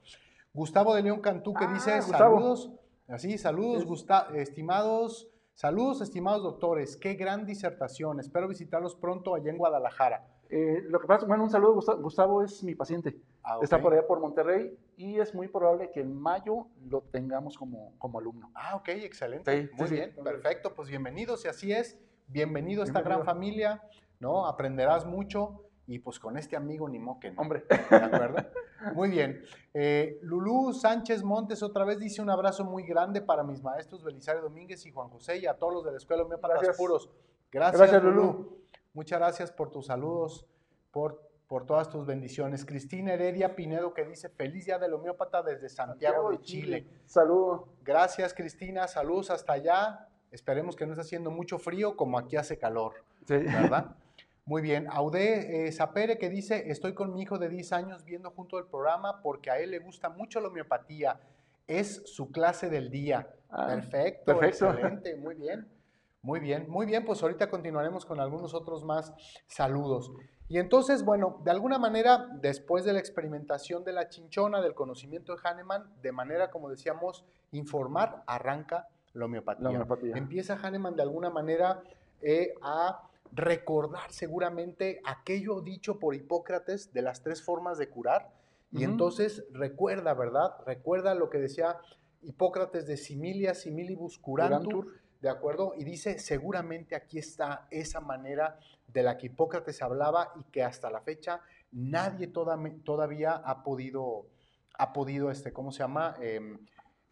Gustavo de León Cantú que Ah, dice, Gustavo. saludos, así, saludos, Es- Gusta- estimados, saludos, estimados doctores, qué gran disertación, espero visitarlos pronto allá en Guadalajara. Eh, lo que pasa, bueno, un saludo, Gustavo, Gustavo es mi paciente, Ah, está por allá por Monterrey y es muy probable que en mayo lo tengamos como, como alumno. Ah, ok, excelente. Sí, Muy sí. bien, perfecto. Pues bienvenidos, y así es. Bienvenido a esta Bienvenido. gran familia, ¿no? Aprenderás mucho y pues con este amigo ni mo que no. Hombre, ¿De acuerdo? Muy bien. Eh, Lulú Sánchez Montes otra vez dice un abrazo muy grande para mis maestros Belisario Domínguez y Juan José y a todos los de la Escuela Gracias. Puros. Gracias, Gracias, Lulú. Lulú. Muchas gracias por tus saludos, por, por todas tus bendiciones. Cristina Heredia Pinedo que dice feliz día del homeópata desde Santiago de Chile. Saludo. Gracias, Cristina. Saludos hasta allá. Esperemos que no esté haciendo mucho frío como aquí hace calor, Sí. ¿verdad? Muy bien. Audé eh, Zapere que dice, estoy con mi hijo de 10 años viendo junto el programa porque a él le gusta mucho la homeopatía. Es su clase del día. Ah, perfecto, perfecto. excelente, muy bien. Muy bien, muy bien, pues ahorita continuaremos con algunos otros más saludos. Y entonces, bueno, de alguna manera, después de la experimentación de la chinchona, del conocimiento de Hahnemann, de manera, como decíamos, informar, arranca la homeopatía. La homeopatía. Empieza Hahnemann de alguna manera eh, a recordar seguramente aquello dicho por Hipócrates de las tres formas de curar. Y entonces recuerda, ¿verdad? Recuerda lo que decía Hipócrates de similia similibus curantur. ¿de acuerdo? Y dice, seguramente aquí está esa manera de la que Hipócrates hablaba y que hasta la fecha nadie toda- todavía ha podido, ha podido este, ¿cómo se llama? Em,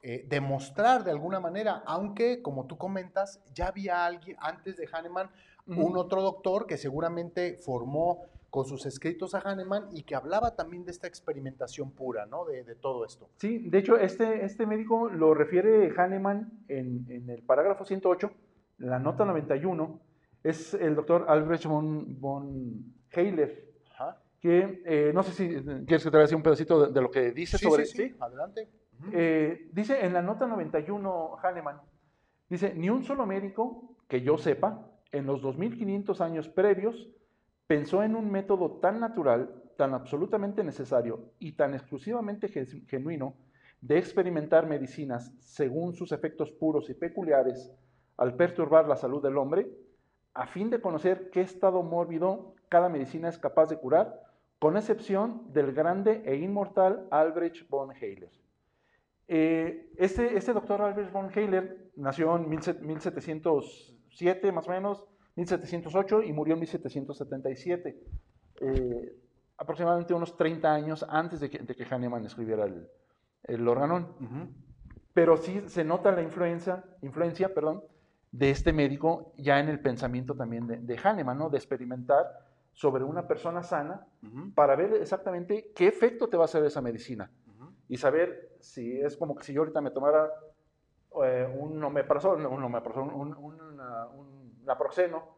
eh, demostrar de alguna manera, aunque, como tú comentas, ya había alguien antes de Hahnemann, Un otro doctor que seguramente formó con sus escritos a Hahnemann y que hablaba también de esta experimentación pura, ¿no? De, de todo esto. Sí, de hecho, este, este médico lo refiere Hahnemann en, en el parágrafo 108, la nota 91, es el doctor Albrecht von, von Heiler, Ajá. que eh, no sé si quieres que te vaya un pedacito de, de lo que dice Sí, sobre sí, sí, adelante. Ujú. Eh, dice en la nota 91 Hahnemann, dice, ni un solo médico que yo sepa, en los 2500 años previos, pensó en un método tan natural, tan absolutamente necesario y tan exclusivamente ge- genuino de experimentar medicinas según sus efectos puros y peculiares al perturbar la salud del hombre, a fin de conocer qué estado mórbido cada medicina es capaz de curar, con excepción del grande e inmortal Albrecht von Heiler. Eh, este, doctor Albert von Heiler nació en 1707 más o menos, 1708 y murió en 1777, eh, aproximadamente unos 30 años antes de que, de que Hahnemann escribiera el, el organón. Pero sí se nota la influencia, influencia perdón, de este médico ya en el pensamiento también de, de Hahnemann, ¿no? de experimentar sobre una persona sana para ver exactamente qué efecto te va a hacer esa medicina y saber si es como que si yo ahorita me tomara eh, un omeprazol, un omeprazol, un, un, una- un naproxeno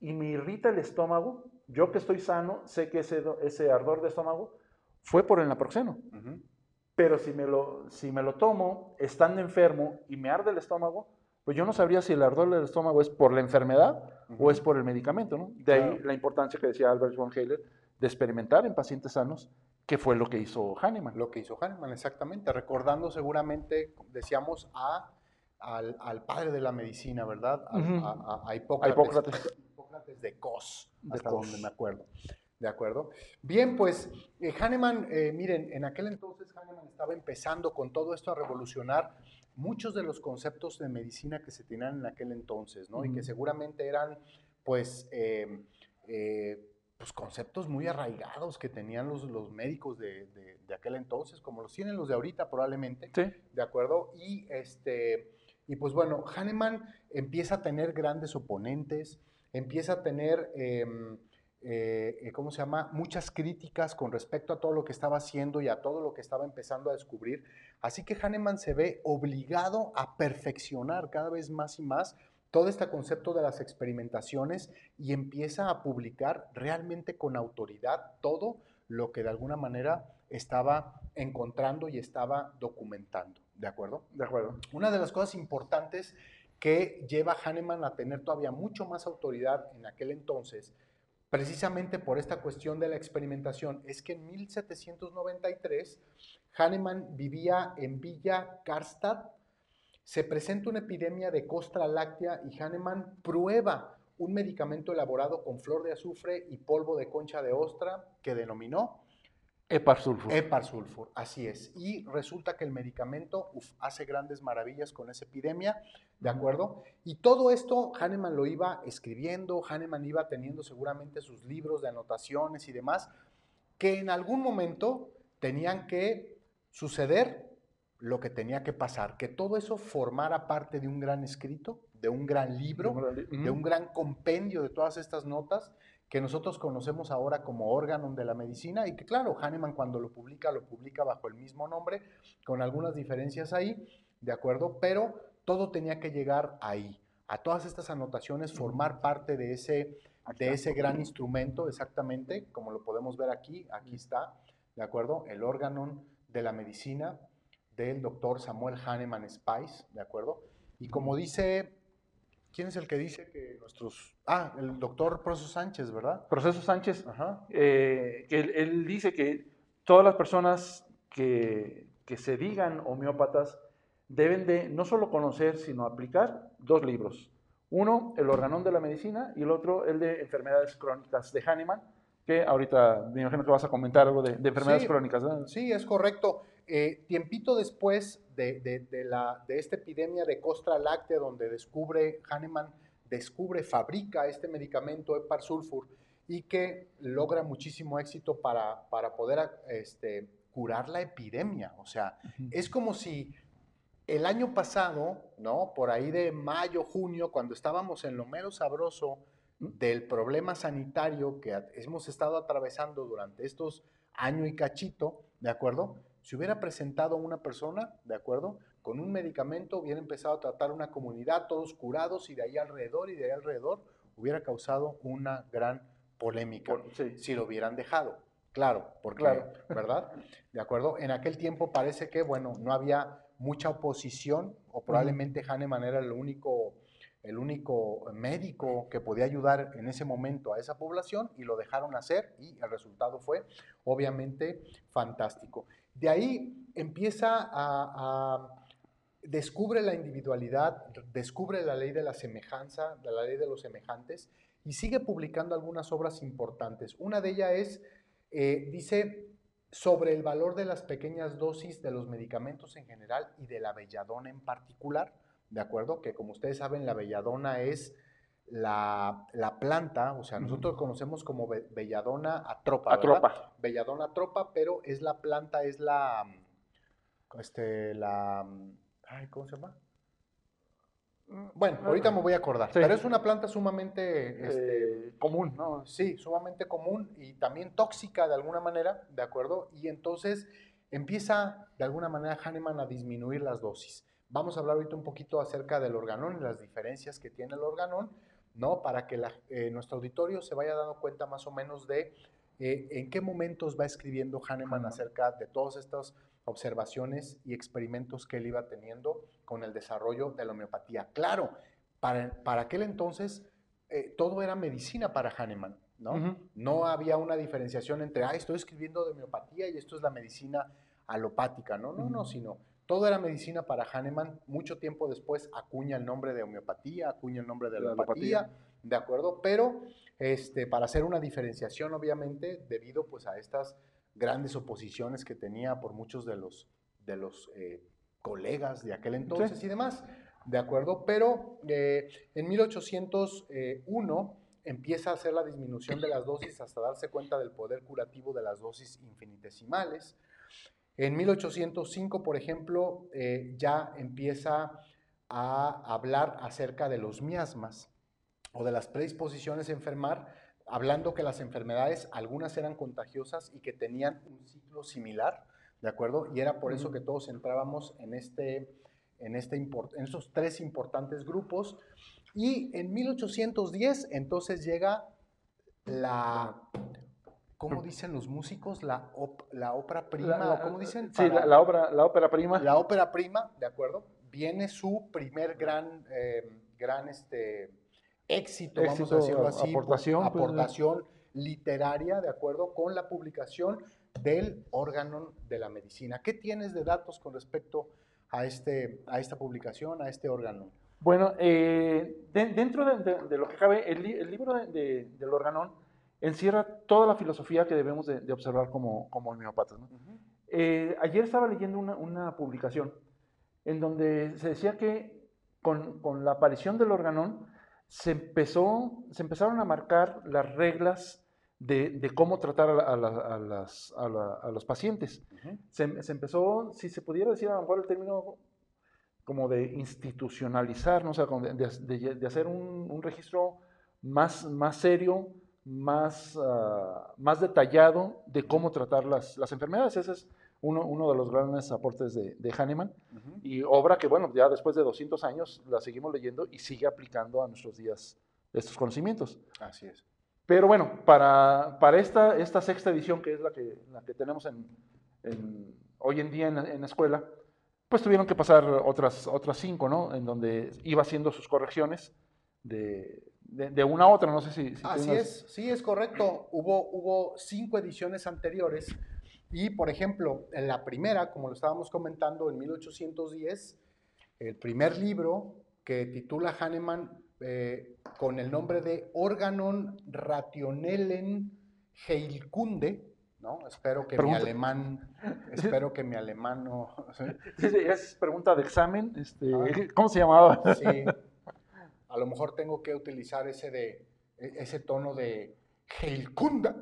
y me irrita el estómago, yo que estoy sano, sé que ese, ese ardor de estómago fue por el naproxeno. Ujú. Pero si me, lo, si me lo tomo estando enfermo y me arde el estómago, pues yo no sabría si el ardor del estómago es por la enfermedad o es por el medicamento, ¿no? De ahí Claro. la importancia que decía Albert von Heiler de experimentar en pacientes sanos, que fue lo que hizo Hahnemann. Lo que hizo Hahnemann, exactamente, recordando seguramente, decíamos, a, al, al padre de la medicina, ¿verdad? A, a- a A Hipócrates. Hipócrates. Hipócrates de Cos, De hasta Cos. donde me acuerdo. ¿De acuerdo? Bien, pues eh, Hahnemann, eh, miren, en aquel entonces Hahnemann estaba empezando con todo esto a revolucionar muchos de los conceptos de medicina que se tenían en aquel entonces, ¿no? Y que seguramente eran, pues, eh, eh, pues, conceptos muy arraigados que tenían los, los médicos de, de- de aquel entonces, como los tienen los de ahorita probablemente. Sí. ¿de acuerdo? Y, este, y pues bueno, Hahnemann empieza a tener grandes oponentes, empieza a tener, em, eh, eh, ¿cómo se llama? Muchas críticas con respecto a todo lo que estaba haciendo y a todo lo que estaba empezando a descubrir. Así que Hahnemann se ve obligado a perfeccionar cada vez más y más todo este concepto de las experimentaciones y empieza a publicar realmente con autoridad todo lo que de alguna manera estaba encontrando y estaba documentando, ¿de acuerdo? De acuerdo. Una de las cosas importantes que lleva a Hahnemann a tener todavía mucho más autoridad en aquel entonces, precisamente por esta cuestión de la experimentación, es que en 1793 Hahnemann vivía en Villa Karstadt, se presenta una epidemia de costra láctea y Hahnemann prueba un medicamento elaborado con flor de azufre y polvo de concha de ostra que denominó Eparsulfur. Eparsulfur, así es. Y resulta que el medicamento uf, hace grandes maravillas con esa epidemia, ¿de acuerdo? Y todo esto Hahnemann lo iba escribiendo, Hahnemann iba teniendo seguramente sus libros de anotaciones y demás, que en algún momento tenían que suceder lo que tenía que pasar, que todo eso formara parte de un gran escrito, de un gran libro, de un gran compendio de todas estas notas que nosotros conocemos ahora como órgano de la medicina y que claro, Hahnemann cuando lo publica, lo publica bajo el mismo nombre, con algunas diferencias ahí, ¿de acuerdo? Pero todo tenía que llegar ahí, a todas estas anotaciones, formar parte de ese, de ese gran instrumento, exactamente, como lo podemos ver aquí, aquí está, ¿de acuerdo? El órgano de la medicina del doctor Samuel Hahnemann Spice, ¿de acuerdo? Y como dice, ¿quién es el que dice que nuestro nuestros... Ah, el doctor Proceso Sánchez, ¿verdad? Proceso Sánchez, Ajá. eh, que él, él dice que todas las personas que, que se digan homeópatas deben de no solo conocer, sino aplicar dos libros. Uno, el organón de la medicina, y el otro, el de enfermedades crónicas de Hahnemann, que ahorita me imagino que vas a comentar algo de, de enfermedades Sí. crónicas. Sí, es correcto. Eh, tiempito después de, de- de la, de esta epidemia de costra láctea, donde descubre, Hahnemann descubre, fabrica este medicamento Epar Sulfur y que logra muchísimo éxito para, para poder este, curar la epidemia. O sea, es como si el año pasado, ¿no? Por ahí de mayo, junio, cuando estábamos en lo mero sabroso del problema sanitario que hemos estado atravesando durante estos año y cachito, ¿de acuerdo? Si hubiera presentado una persona, ¿de acuerdo? Con un medicamento, hubiera empezado a tratar una comunidad, todos curados, y de ahí alrededor, y de ahí alrededor, hubiera causado una gran polémica Por- sí. si lo hubieran dejado. Claro, porque, Claro. ¿verdad? De acuerdo. En aquel tiempo parece que, bueno, no había mucha oposición, o probablemente Hahnemann era el único, el único médico que podía ayudar en ese momento a esa población, y lo dejaron hacer, y el resultado fue, obviamente, fantástico. De ahí empieza a, descubre la individualidad, descubre la ley de la semejanza, de la ley de los semejantes, y sigue publicando algunas obras importantes. Una de ellas es, eh, dice, sobre el valor de las pequeñas dosis de los medicamentos en general y de la belladona en particular, ¿de acuerdo? Que como ustedes saben, la belladona es la, la planta, o sea, nosotros conocemos como be- belladona atropa, A ¿verdad? tropa. belladona atropa, pero es la planta, es la, este, la, ay, ¿cómo se llama? Bueno, ahorita me voy a acordar, Sí. pero es una planta sumamente, este, Eh, común, ¿no? sí, sumamente común y también tóxica de alguna manera, ¿de acuerdo? Y entonces empieza de alguna manera Hahnemann a disminuir las dosis. Vamos a hablar ahorita un poquito acerca del organón y las diferencias que tiene el organón, ¿no? Para que la- eh, nuestro auditorio se vaya dando cuenta más o menos de eh, en qué momentos va escribiendo Hahnemann acerca de todas estas observaciones y experimentos que él iba teniendo con el desarrollo de la homeopatía. Claro, para, para aquel entonces eh, todo era medicina para Hahnemann, ¿no? No había una diferenciación entre, ah, estoy escribiendo de homeopatía y esto es la medicina alopática, no, no, no, sino todo era medicina para Hahnemann. Mucho tiempo después acuña el nombre de homeopatía, acuña el nombre de La alopatía, alopatía. ¿de acuerdo? Pero este, para hacer una diferenciación, obviamente, debido pues a estas grandes oposiciones que tenía por muchos de los, de los eh, colegas de aquel entonces y demás, ¿de acuerdo? Pero eh, en 1801 empieza a hacer la disminución de las dosis hasta darse cuenta del poder curativo de las dosis infinitesimales. En 1805, por ejemplo, eh, ya empieza a hablar acerca de los miasmas o de las predisposiciones a enfermar, hablando que las enfermedades, algunas eran contagiosas y que tenían un ciclo similar, ¿de acuerdo? Y era por eso que todos entrábamos en, este, en, este import- en estos tres importantes grupos. Y en 1810, entonces llega la, ¿cómo dicen los músicos? La, op- la ópera prima, La- ¿o ¿cómo dicen? Sí, la, Para- la obra, la ópera prima. la ópera prima, ¿de acuerdo? Viene su primer gran, eh, gran este, éxito, vamos a decirlo así, aportación, pues, aportación literaria, ¿de acuerdo? Con la publicación del órgano de la medicina. ¿Qué tienes de datos con respecto a, este, a esta publicación, a este órgano? Bueno, eh, de- dentro de, de- de lo que cabe, el, el libro de- de- del organón encierra toda la filosofía que debemos de, de observar como, como homeópatas. ¿no? Eh, ayer estaba leyendo una, una publicación en donde se decía que con, con la aparición del organón se, empezó, se empezaron a marcar las reglas de, de cómo tratar a, la- a la- a las- a la- los pacientes. Se, se empezó, si se pudiera decir a lo mejor el término como de institucionalizar, ¿no? o sea, de- de hacer un, un registro más, más serio, más, ah, más detallado de cómo tratar las, las enfermedades. Ese es uno, uno de los grandes aportes de, de Hahnemann y obra que, bueno, ya después de 200 años la seguimos leyendo y sigue aplicando a nuestros días estos conocimientos. Así es. Pero bueno, para, para esta, esta sexta edición, que es la que, la que tenemos en, en- hoy en día en, en la escuela, pues tuvieron que pasar otras, otras cinco, ¿no? En donde iba haciendo sus correcciones de, de, de una a otra, no sé si... si Así es, sí, es correcto. Hubo, hubo cinco ediciones anteriores y, por ejemplo, en la primera, como lo estábamos comentando, en 1810, el primer libro que titula Hahnemann eh, con el nombre de Organon Rationellen Heilkunde, ¿no? Espero que Pregunta. mi alemán, espero que mi alemán no... Sí, sí, es pregunta de examen. Este, Ah. ¿Cómo se llamaba? Sí, a lo mejor tengo que utilizar ese, de, e- ese tono de Heilkunda.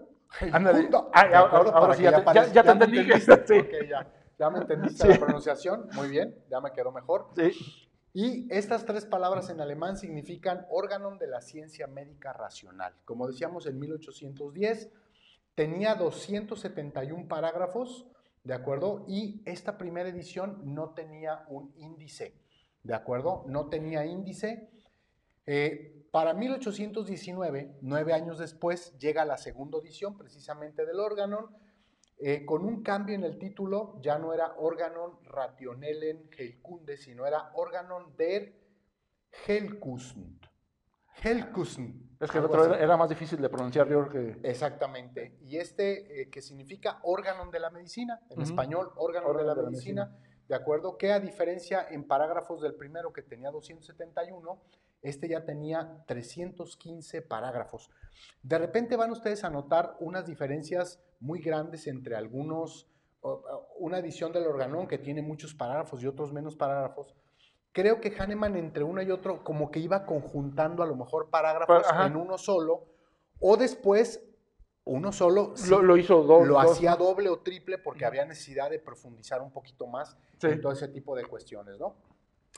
Ándale. Heilkunda, Ah, ahora Para sí, ya ya- ya te entendí. entendiste. Sí. Ok, ya, ya me entendiste Sí. la pronunciación. Muy bien, ya me quedó mejor. Sí. Y estas tres palabras en alemán significan órgano de la ciencia médica racional. Como decíamos en 1810, tenía 271 parágrafos, ¿de acuerdo? Y esta primera edición no tenía un índice, ¿de acuerdo? No tenía índice. Eh, para 1819, nueve años después, llega la segunda edición precisamente del órgano, eh, con un cambio en el título, ya no era Organon Rationellen Heilkunde, sino era Organon der Heilkusend. Heilkusend. Es que el otro era, era más difícil de pronunciar, yo que... Exactamente. Y este eh, que significa órgano de la medicina, en español, órgano, de la, medicina, de acuerdo, que a diferencia en parágrafos del primero que tenía 271, este ya tenía 315 parágrafos. De repente van ustedes a notar unas diferencias muy grandes entre algunos, una edición del organón que tiene muchos parágrafos y otros menos parágrafos. Creo que Hahnemann entre uno y otro como que iba conjuntando a lo mejor parágrafos Ajá. en uno solo, o después uno solo sí Lo, lo hizo dos. lo dos- hacía doble o triple porque había necesidad de profundizar un poquito más Sí. en todo ese tipo de cuestiones, ¿no?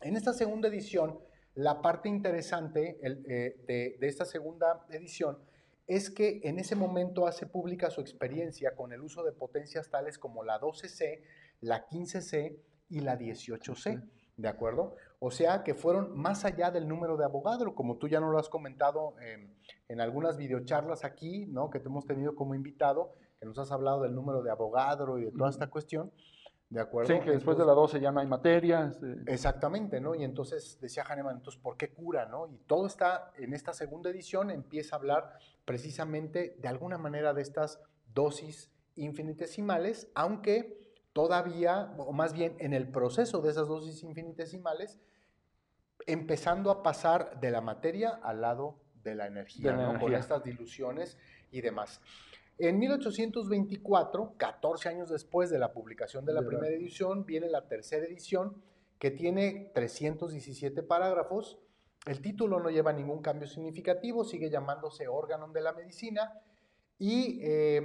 En esta segunda edición, la parte interesante el, eh, de, de esta segunda edición es que en ese momento hace pública su experiencia con el uso de potencias tales como la 12C, la 15C y la 18C, ¿de acuerdo? O sea que fueron más allá del número de abogado, como tú ya nos lo has comentado eh, en algunas videocharlas aquí, ¿no? Que te hemos tenido como invitado, que nos has hablado del número de abogado y de toda esta cuestión, ¿de acuerdo? Sí, que después de la 12 ya no hay materia. este, Exactamente, ¿no? Y entonces decía Hahnemann, entonces, ¿por qué cura, no? Y todo está, en esta segunda edición empieza a hablar precisamente de alguna manera de estas dosis infinitesimales, aunque todavía, o más bien en el proceso de esas dosis infinitesimales, empezando a pasar de la materia al lado de la energía, De la ¿no? Con energía. estas diluciones y demás. En 1824, 14 años después de la publicación de la primera edición, viene la tercera edición que tiene 317 parágrafos. El título no lleva ningún cambio significativo, sigue llamándose Órgano de la Medicina. Y eh,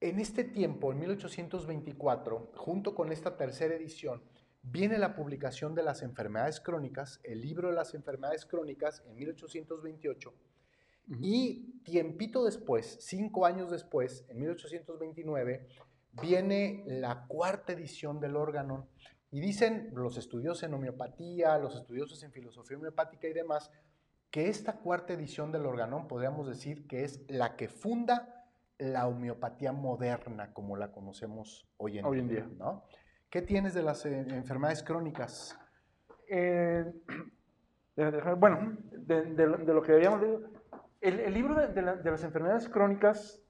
en este tiempo, en 1824, junto con esta tercera edición, viene la publicación de las enfermedades crónicas, el libro de las enfermedades crónicas en 1828. Y tiempito después, cinco años después, en 1829, viene la cuarta edición del órgano. Y dicen los estudiosos en homeopatía, los estudiosos en filosofía homeopática y demás, que esta cuarta edición del organón podríamos decir que es la que funda la homeopatía moderna como la conocemos hoy en Hoy en día. día. ¿no? ¿Qué tienes de las eh, enfermedades crónicas? Eh, bueno, de, de lo- de lo que habíamos leído, el, libro de, de la- de las enfermedades crónicas,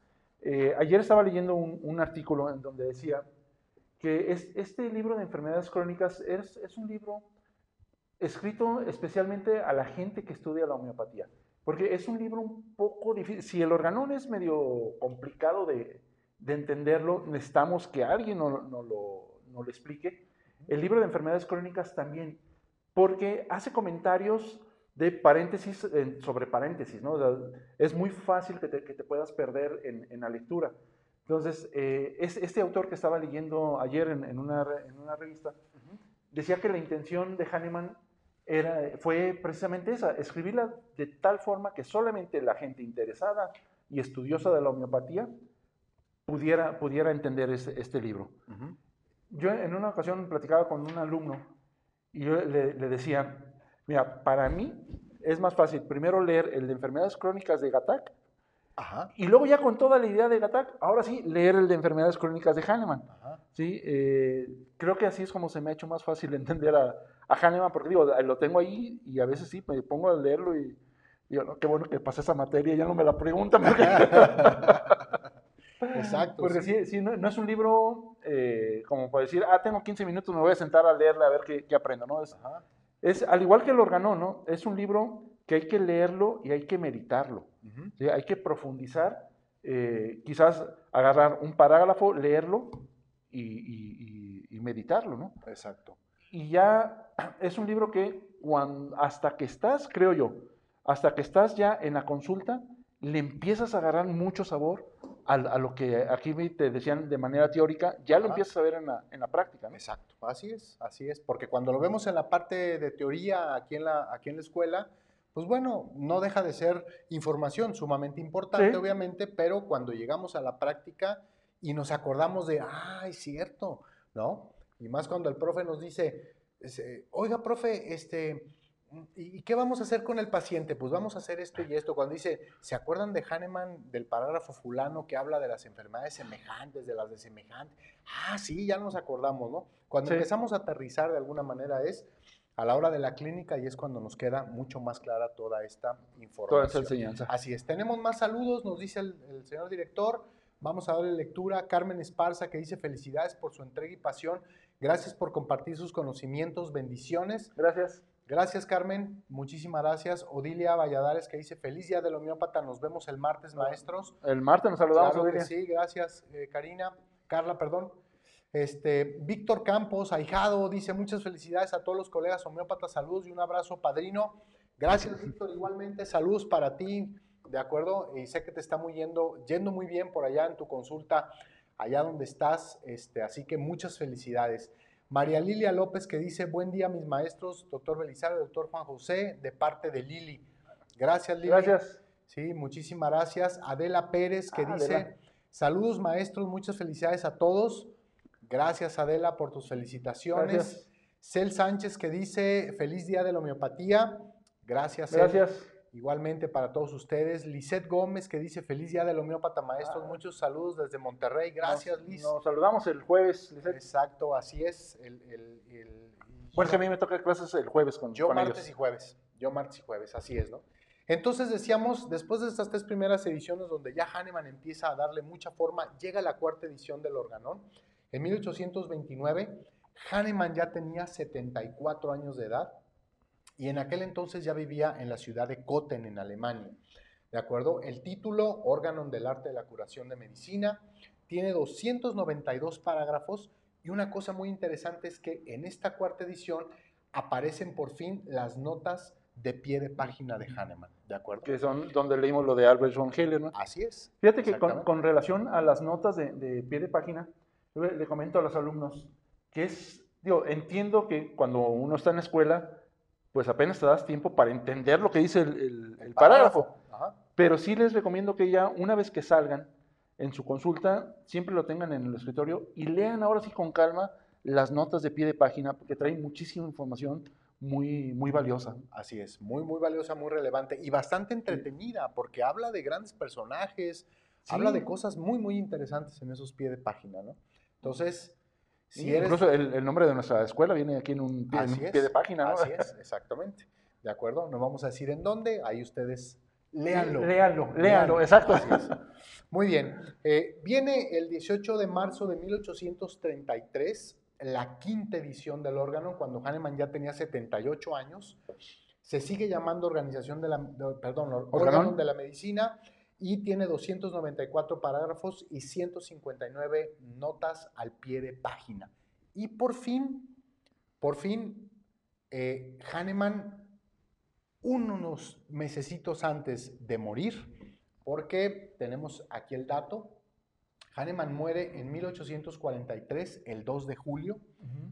eh, ayer estaba leyendo un, artículo en donde decía que es, este libro de enfermedades crónicas es, un libro escrito especialmente a la gente que estudia la homeopatía, porque es un libro un poco difícil. Si el organón es medio complicado de, de entenderlo, necesitamos que alguien nos no lo, nos lo explique. El libro de enfermedades crónicas también, porque hace comentarios de paréntesis sobre paréntesis, ¿no? O sea, es muy fácil que te, que te puedas perder en, en la lectura. Entonces, eh, es, este autor que estaba leyendo ayer en, en una, una revista, decía que la intención de Hahnemann era, fue precisamente esa, escribirla de tal forma que solamente la gente interesada y estudiosa de la homeopatía pudiera, pudiera entender este, este libro. Yo en una ocasión platicaba con un alumno y yo le, le decía, mira, para mí es más fácil primero leer el de enfermedades crónicas de Gattac Ajá, y luego ya con toda la idea de Gattac, ahora sí, leer el de enfermedades crónicas de Hahnemann. ajá. Sí, eh, creo que así es como se me ha hecho más fácil entender a, a Hahnemann, porque digo, lo tengo ahí y a veces sí, me pongo a leerlo y yo, no, qué bueno que pasé esa materia, ya no me la preguntan. Exacto. Porque sí, sí, no, no es un libro eh, como para decir, ah, tengo 15 minutos, me voy a sentar a leerle a ver qué, qué aprendo, ¿no? Es, Ajá. Es al igual que el organón, ¿no? Es un libro que hay que leerlo y hay que meditarlo. Hay que profundizar, eh, quizás agarrar un parágrafo, leerlo y, y- y- y meditarlo, ¿no? Exacto. Y ya es un libro que cuan- hasta que estás, creo yo, hasta que estás ya en la consulta, le empiezas a agarrar mucho sabor a, lo que aquí te decían de manera teórica, ya lo Ajá. empiezas a ver en la, en la práctica. ¿no? Exacto, así es, así es, porque cuando lo vemos en la parte de teoría aquí en la, aquí en la escuela, pues bueno, no deja de ser información sumamente importante, Sí. obviamente, pero cuando llegamos a la práctica y nos acordamos de, ah, es cierto, ¿no? Y más cuando el profe nos dice, este, oiga, profe, este, ¿y qué vamos a hacer con el paciente? Pues vamos a hacer esto y esto. Cuando dice, ¿se acuerdan de Hahnemann, del parágrafo fulano que habla de las enfermedades semejantes, de las de semejantes? Ah, sí, ya nos acordamos, ¿no? Cuando Sí. empezamos a aterrizar de alguna manera es a la hora de la clínica y es cuando nos queda mucho más clara toda esta Toda esa información. enseñanza. Así es, tenemos más saludos, nos dice el, el señor director. Vamos a darle lectura. Carmen Esparza que dice felicidades por su entrega y pasión. Gracias por compartir sus conocimientos. Bendiciones. Gracias. Gracias, Carmen. Muchísimas gracias. Odilia Valladares que dice feliz día del homeópata. Nos vemos el martes, maestros. El martes nos saludamos, Claro Odelia. sí, gracias, eh, Karina. Carla, perdón. Este, Víctor Campos, ahijado, dice muchas felicidades a todos los colegas homeópatas, saludos y un abrazo, padrino. Gracias, Víctor, igualmente, saludos para ti, ¿de acuerdo? Y sé que te está muy yendo, yendo muy bien por allá en tu consulta, allá donde estás, este, así que muchas felicidades. María Lilia López que dice, buen día mis maestros, doctor Belisario, doctor Juan José, de parte de Lili. Gracias, Lili. Gracias. Sí, muchísimas gracias. Adela Pérez que Ah, dice, Adela. saludos maestros, muchas felicidades a todos. Gracias Adela por tus felicitaciones. Gracias. Cel Sánchez que dice, feliz día de la homeopatía. Gracias. Cel. Igualmente para todos ustedes. Lisette Gómez que dice, feliz día del homeópata maestros. Ah. Muchos saludos desde Monterrey. Gracias Nos- Liz. Nos saludamos el jueves. Lisette. Exacto, así es. El, el- el- Bueno, que a mí me toca clases el jueves con, Yo con martes ellos. y jueves. Yo martes y jueves, así es, ¿no? Entonces decíamos, después de estas tres primeras ediciones donde ya Hahnemann empieza a darle mucha forma, llega la cuarta edición del organón. En 1829, Hahnemann ya tenía 74 años de edad y en aquel entonces ya vivía en la ciudad de Kotten, en Alemania. ¿De acuerdo? El título, Órganon del Arte de la Curación de Medicina, tiene 292 parágrafos y una cosa muy interesante es que en esta cuarta edición aparecen por fin las notas de pie de página de Hahnemann, ¿de acuerdo? Que son donde leímos lo de Albert von Heller, ¿no? Así es. Fíjate que con, con relación a las notas de, de pie de página, yo le, le comento a los alumnos que es, digo, entiendo que cuando uno está en la escuela, pues apenas te das tiempo para entender lo que dice el, el- el parágrafo. Ajá. Pero sí les recomiendo que ya una vez que salgan en su consulta, siempre lo tengan en el escritorio y lean ahora sí con calma las notas de pie de página, porque traen muchísima información muy, muy valiosa. Así es, muy, muy valiosa, muy relevante y bastante entretenida porque habla de grandes personajes, Sí. habla de cosas muy, muy interesantes en esos pie de página, ¿no? Entonces, Sí, eres... Incluso el, el nombre de nuestra escuela viene aquí en un pie, en es, de página. ¿no? Así es, exactamente. ¿De acuerdo? No vamos a decir en dónde, ahí ustedes léanlo. Léanlo, léanlo, exacto. Así es. Muy bien. Eh, viene el 18 de marzo de 1833, la quinta edición del órgano, cuando Hahnemann ya tenía 78 años. Se sigue llamando Organización de la, de- perdón, Órgano de la Medicina y tiene 294 parágrafos y 159 notas al pie de página. Y por fin, por fin, eh, Hahnemann, unos mesecitos antes de morir, porque tenemos aquí el dato, Hahnemann muere en 1843, el 2 de julio,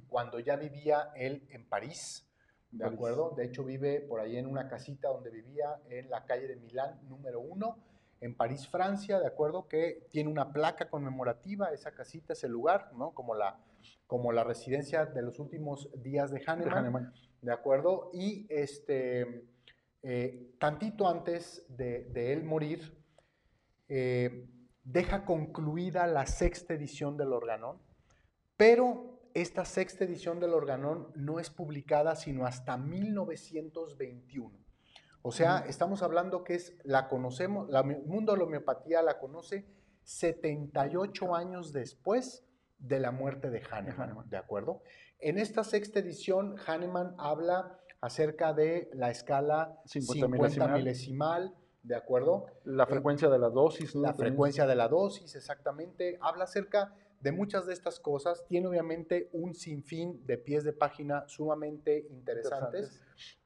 cuando ya vivía él en París, ¿de París. acuerdo? De hecho vive por ahí en una casita donde vivía en la calle de Milán número 1, en París, Francia, ¿de acuerdo? Que tiene una placa conmemorativa, esa casita, ese lugar, ¿no? Como la, como la residencia de los últimos días de De Hahnemann. Hahnemann. ¿De acuerdo? Y este, eh, tantito antes de, de él morir, eh, deja concluida la sexta edición del Organón, pero esta sexta edición del Organón no es publicada sino hasta 1921, O sea, estamos hablando que es, la conocemos, la, el mundo de la homeopatía la conoce 78 años después de la muerte de Hahnemann. ¿de acuerdo? En esta sexta edición, Hahnemann habla acerca de la escala 50 50, milesimal. milesimal, ¿de acuerdo? La frecuencia de la dosis. ¿no? La También. frecuencia de la dosis, exactamente. Habla acerca de muchas de estas cosas. Tiene obviamente un sinfín de pies de página sumamente interesantes,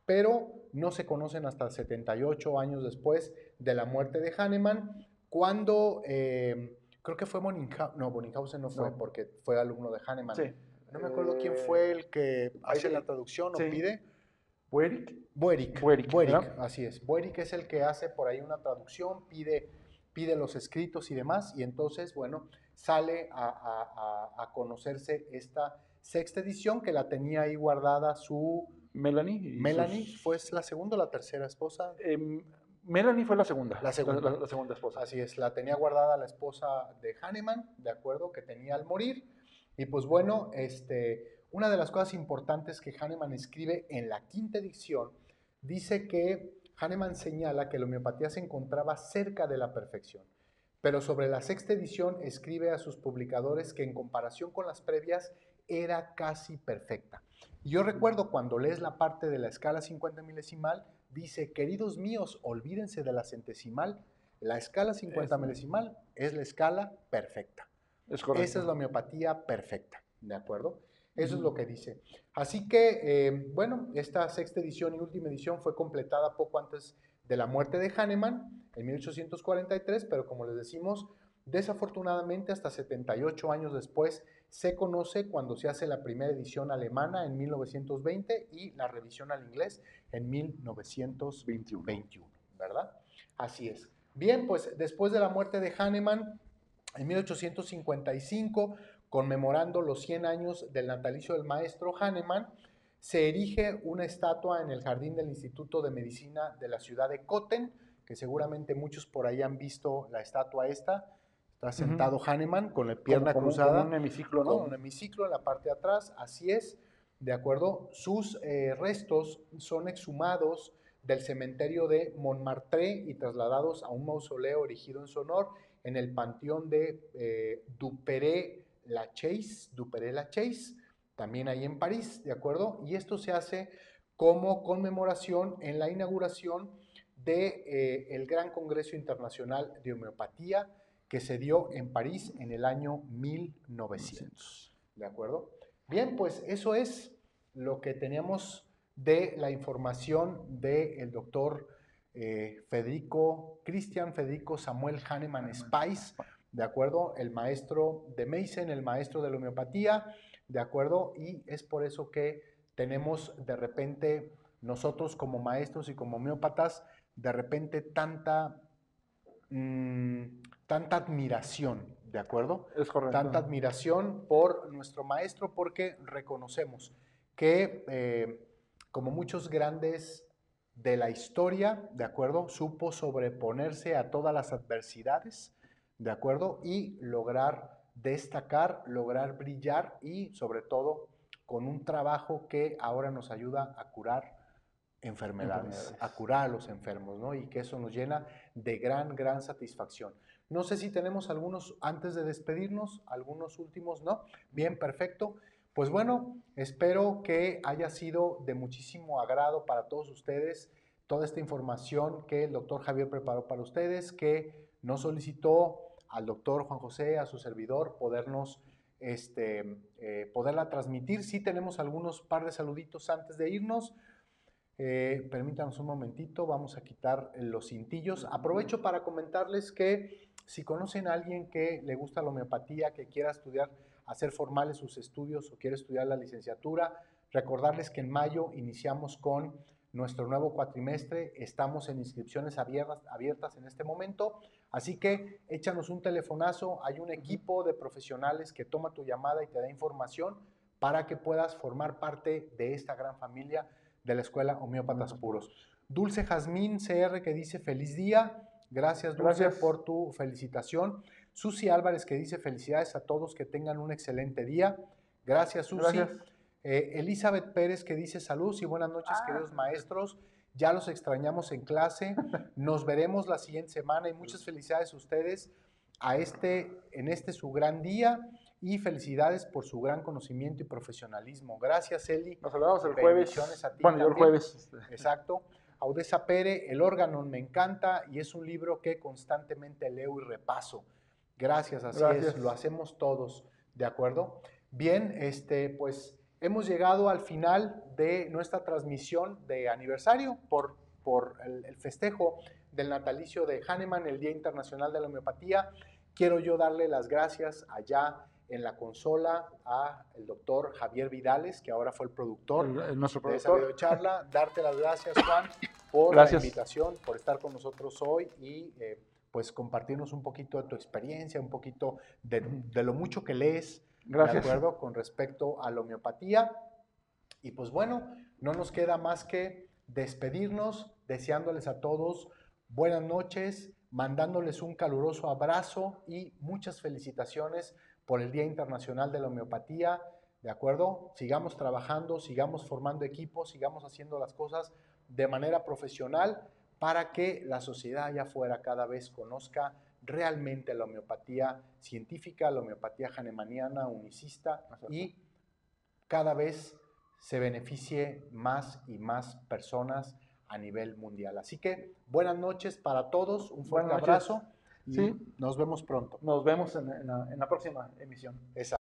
pero no se conocen hasta 78 años después de la muerte de Hahnemann, cuando eh, creo que fue Bonninghausen, no, Bonninghausen no fue No. porque fue alumno de Hahnemann. Sí. No me acuerdo quién fue el que hace la traducción o sí. pide. Buerick. Buerick. Buerick, así es. Buerick es el que hace por ahí una traducción, pide, pide los escritos y demás, y entonces, bueno, sale a, a- a- a conocerse esta sexta edición que la tenía ahí guardada su Melanie. Melanie, sus- ¿fue la segunda o la tercera esposa? Em, Melanie fue la segunda. La segunda. La, la segunda esposa. Así es, la tenía guardada la esposa de Hahnemann, de acuerdo, que tenía al morir. Y pues bueno, este, una de las cosas importantes que Hahnemann escribe en la quinta edición, dice que Hahnemann señala que la homeopatía se encontraba cerca de la perfección. Pero sobre la sexta edición escribe a sus publicadores que en comparación con las previas era casi perfecta. Yo recuerdo cuando lees la parte de la escala 50 milesimal, dice, queridos míos, olvídense de la centesimal, la escala 50 Es- milesimal es la escala perfecta. Es correcto. Esa es la homeopatía perfecta, ¿de acuerdo? Eso es lo que dice. Así que, eh, bueno, esta sexta edición y última edición fue completada poco antes de la muerte de Hahnemann, en 1843, pero como les decimos, desafortunadamente hasta 78 años después se conoce cuando se hace la primera edición alemana en 1920 y la revisión al inglés en 1921, ¿verdad? Así es. Bien, pues después de la muerte de Hahnemann, en 1855, conmemorando los 100 años del natalicio del maestro Hahnemann, se erige una estatua en el jardín del Instituto de Medicina de la ciudad de Cotten, que seguramente muchos por ahí han visto la estatua esta. Está sentado Hahnemann con la pierna como, cruzada como un hemiciclo, ¿no? con un hemiciclo en la parte de atrás, así es, de acuerdo. Sus eh, restos son exhumados del cementerio de Montmartre y trasladados a un mausoleo erigido en su honor en el panteón de eh, Duperé-la-Chaise, Duperé-la-Chaise, también ahí en París, ¿de acuerdo? Y esto se hace como conmemoración en la inauguración del de, eh, el Gran Congreso Internacional de Homeopatía que se dio en París en el año 1900. ¿De acuerdo? Bien, pues eso es lo que teníamos de la información del doctor eh, Federico, Christian Federico Samuel Hahnemann Spice, ¿de acuerdo? El maestro de Meissen, el maestro de la homeopatía, ¿de acuerdo? Y es por eso que tenemos de repente nosotros como maestros y como homeópatas, de repente tanta, mmm, tanta admiración, ¿de acuerdo? Es correcto. Tanta admiración por nuestro maestro porque reconocemos que, eh, como muchos grandes de la historia, ¿de acuerdo? Supo sobreponerse a todas las adversidades, ¿de acuerdo? Y lograr destacar, lograr brillar y sobre todo con un trabajo que ahora nos ayuda a curar enfermedades, Enfermedades. a curar a los enfermos, ¿no? Y que eso nos llena de gran, gran satisfacción. No sé si tenemos algunos, antes de despedirnos, algunos últimos, ¿no? Bien, perfecto. Pues bueno, espero que haya sido de muchísimo agrado para todos ustedes toda esta información que el doctor Javier preparó para ustedes, que nos solicitó al doctor Juan José, a su servidor, podernos, este, eh, poderla transmitir. Sí tenemos algunos par de saluditos antes de irnos. Eh, permítanos un momentito, vamos a quitar los cintillos. Aprovecho para comentarles que si conocen a alguien que le gusta la homeopatía, que quiera estudiar, hacer formales sus estudios o quiere estudiar la licenciatura, recordarles que en mayo iniciamos con nuestro nuevo cuatrimestre, estamos en inscripciones abiertas, abiertas en este momento, así que échanos un telefonazo, hay un equipo de profesionales que toma tu llamada y te da información para que puedas formar parte de esta gran familia de la Escuela Homeópatas Puros. Dulce Jazmín CR que dice feliz día. Gracias Dulce Gracias. por tu felicitación. Susi Álvarez que dice felicidades a todos que tengan un excelente día. Gracias Susi. Gracias. Eh, Elizabeth Pérez que dice saludos y buenas noches Ah. queridos maestros. Ya los extrañamos en clase. Nos veremos la siguiente semana y muchas felicidades a ustedes a este, en este su gran día y felicidades por su gran conocimiento y profesionalismo. Gracias, Eli. Nos hablamos el jueves. Bendiciones a ti Bueno, yo el jueves. Exacto. Audesa Pere, El órgano me encanta y es un libro que constantemente leo y repaso. Gracias, así Gracias. es, lo hacemos todos, ¿de acuerdo? Bien, este, pues hemos llegado al final de nuestra transmisión de aniversario por, por el, el festejo del natalicio de Hahnemann, el Día Internacional de la Homeopatía. Quiero yo darle las gracias allá en la consola a el doctor Javier Vidales, que ahora fue el productor el- el- nuestro de esa productor. videocharla. Darte las gracias, Juan, por Gracias. la invitación, por estar con nosotros hoy y eh, pues compartirnos un poquito de tu experiencia, un poquito de, de lo mucho que lees, Gracias. ¿de acuerdo? Con respecto a la homeopatía. Y pues bueno, no nos queda más que despedirnos, deseándoles a todos buenas noches, mandándoles un caluroso abrazo y muchas felicitaciones por el Día Internacional de la Homeopatía. ¿De acuerdo? Sigamos trabajando, sigamos formando equipos, sigamos haciendo las cosas de manera profesional para que la sociedad allá afuera cada vez conozca realmente la homeopatía científica, la homeopatía hahnemanniana, unicista y cada vez se beneficie más y más personas a nivel mundial. Así que buenas noches para todos, un fuerte abrazo y Sí. nos vemos pronto. Nos vemos en, en la, en la próxima emisión. Esa-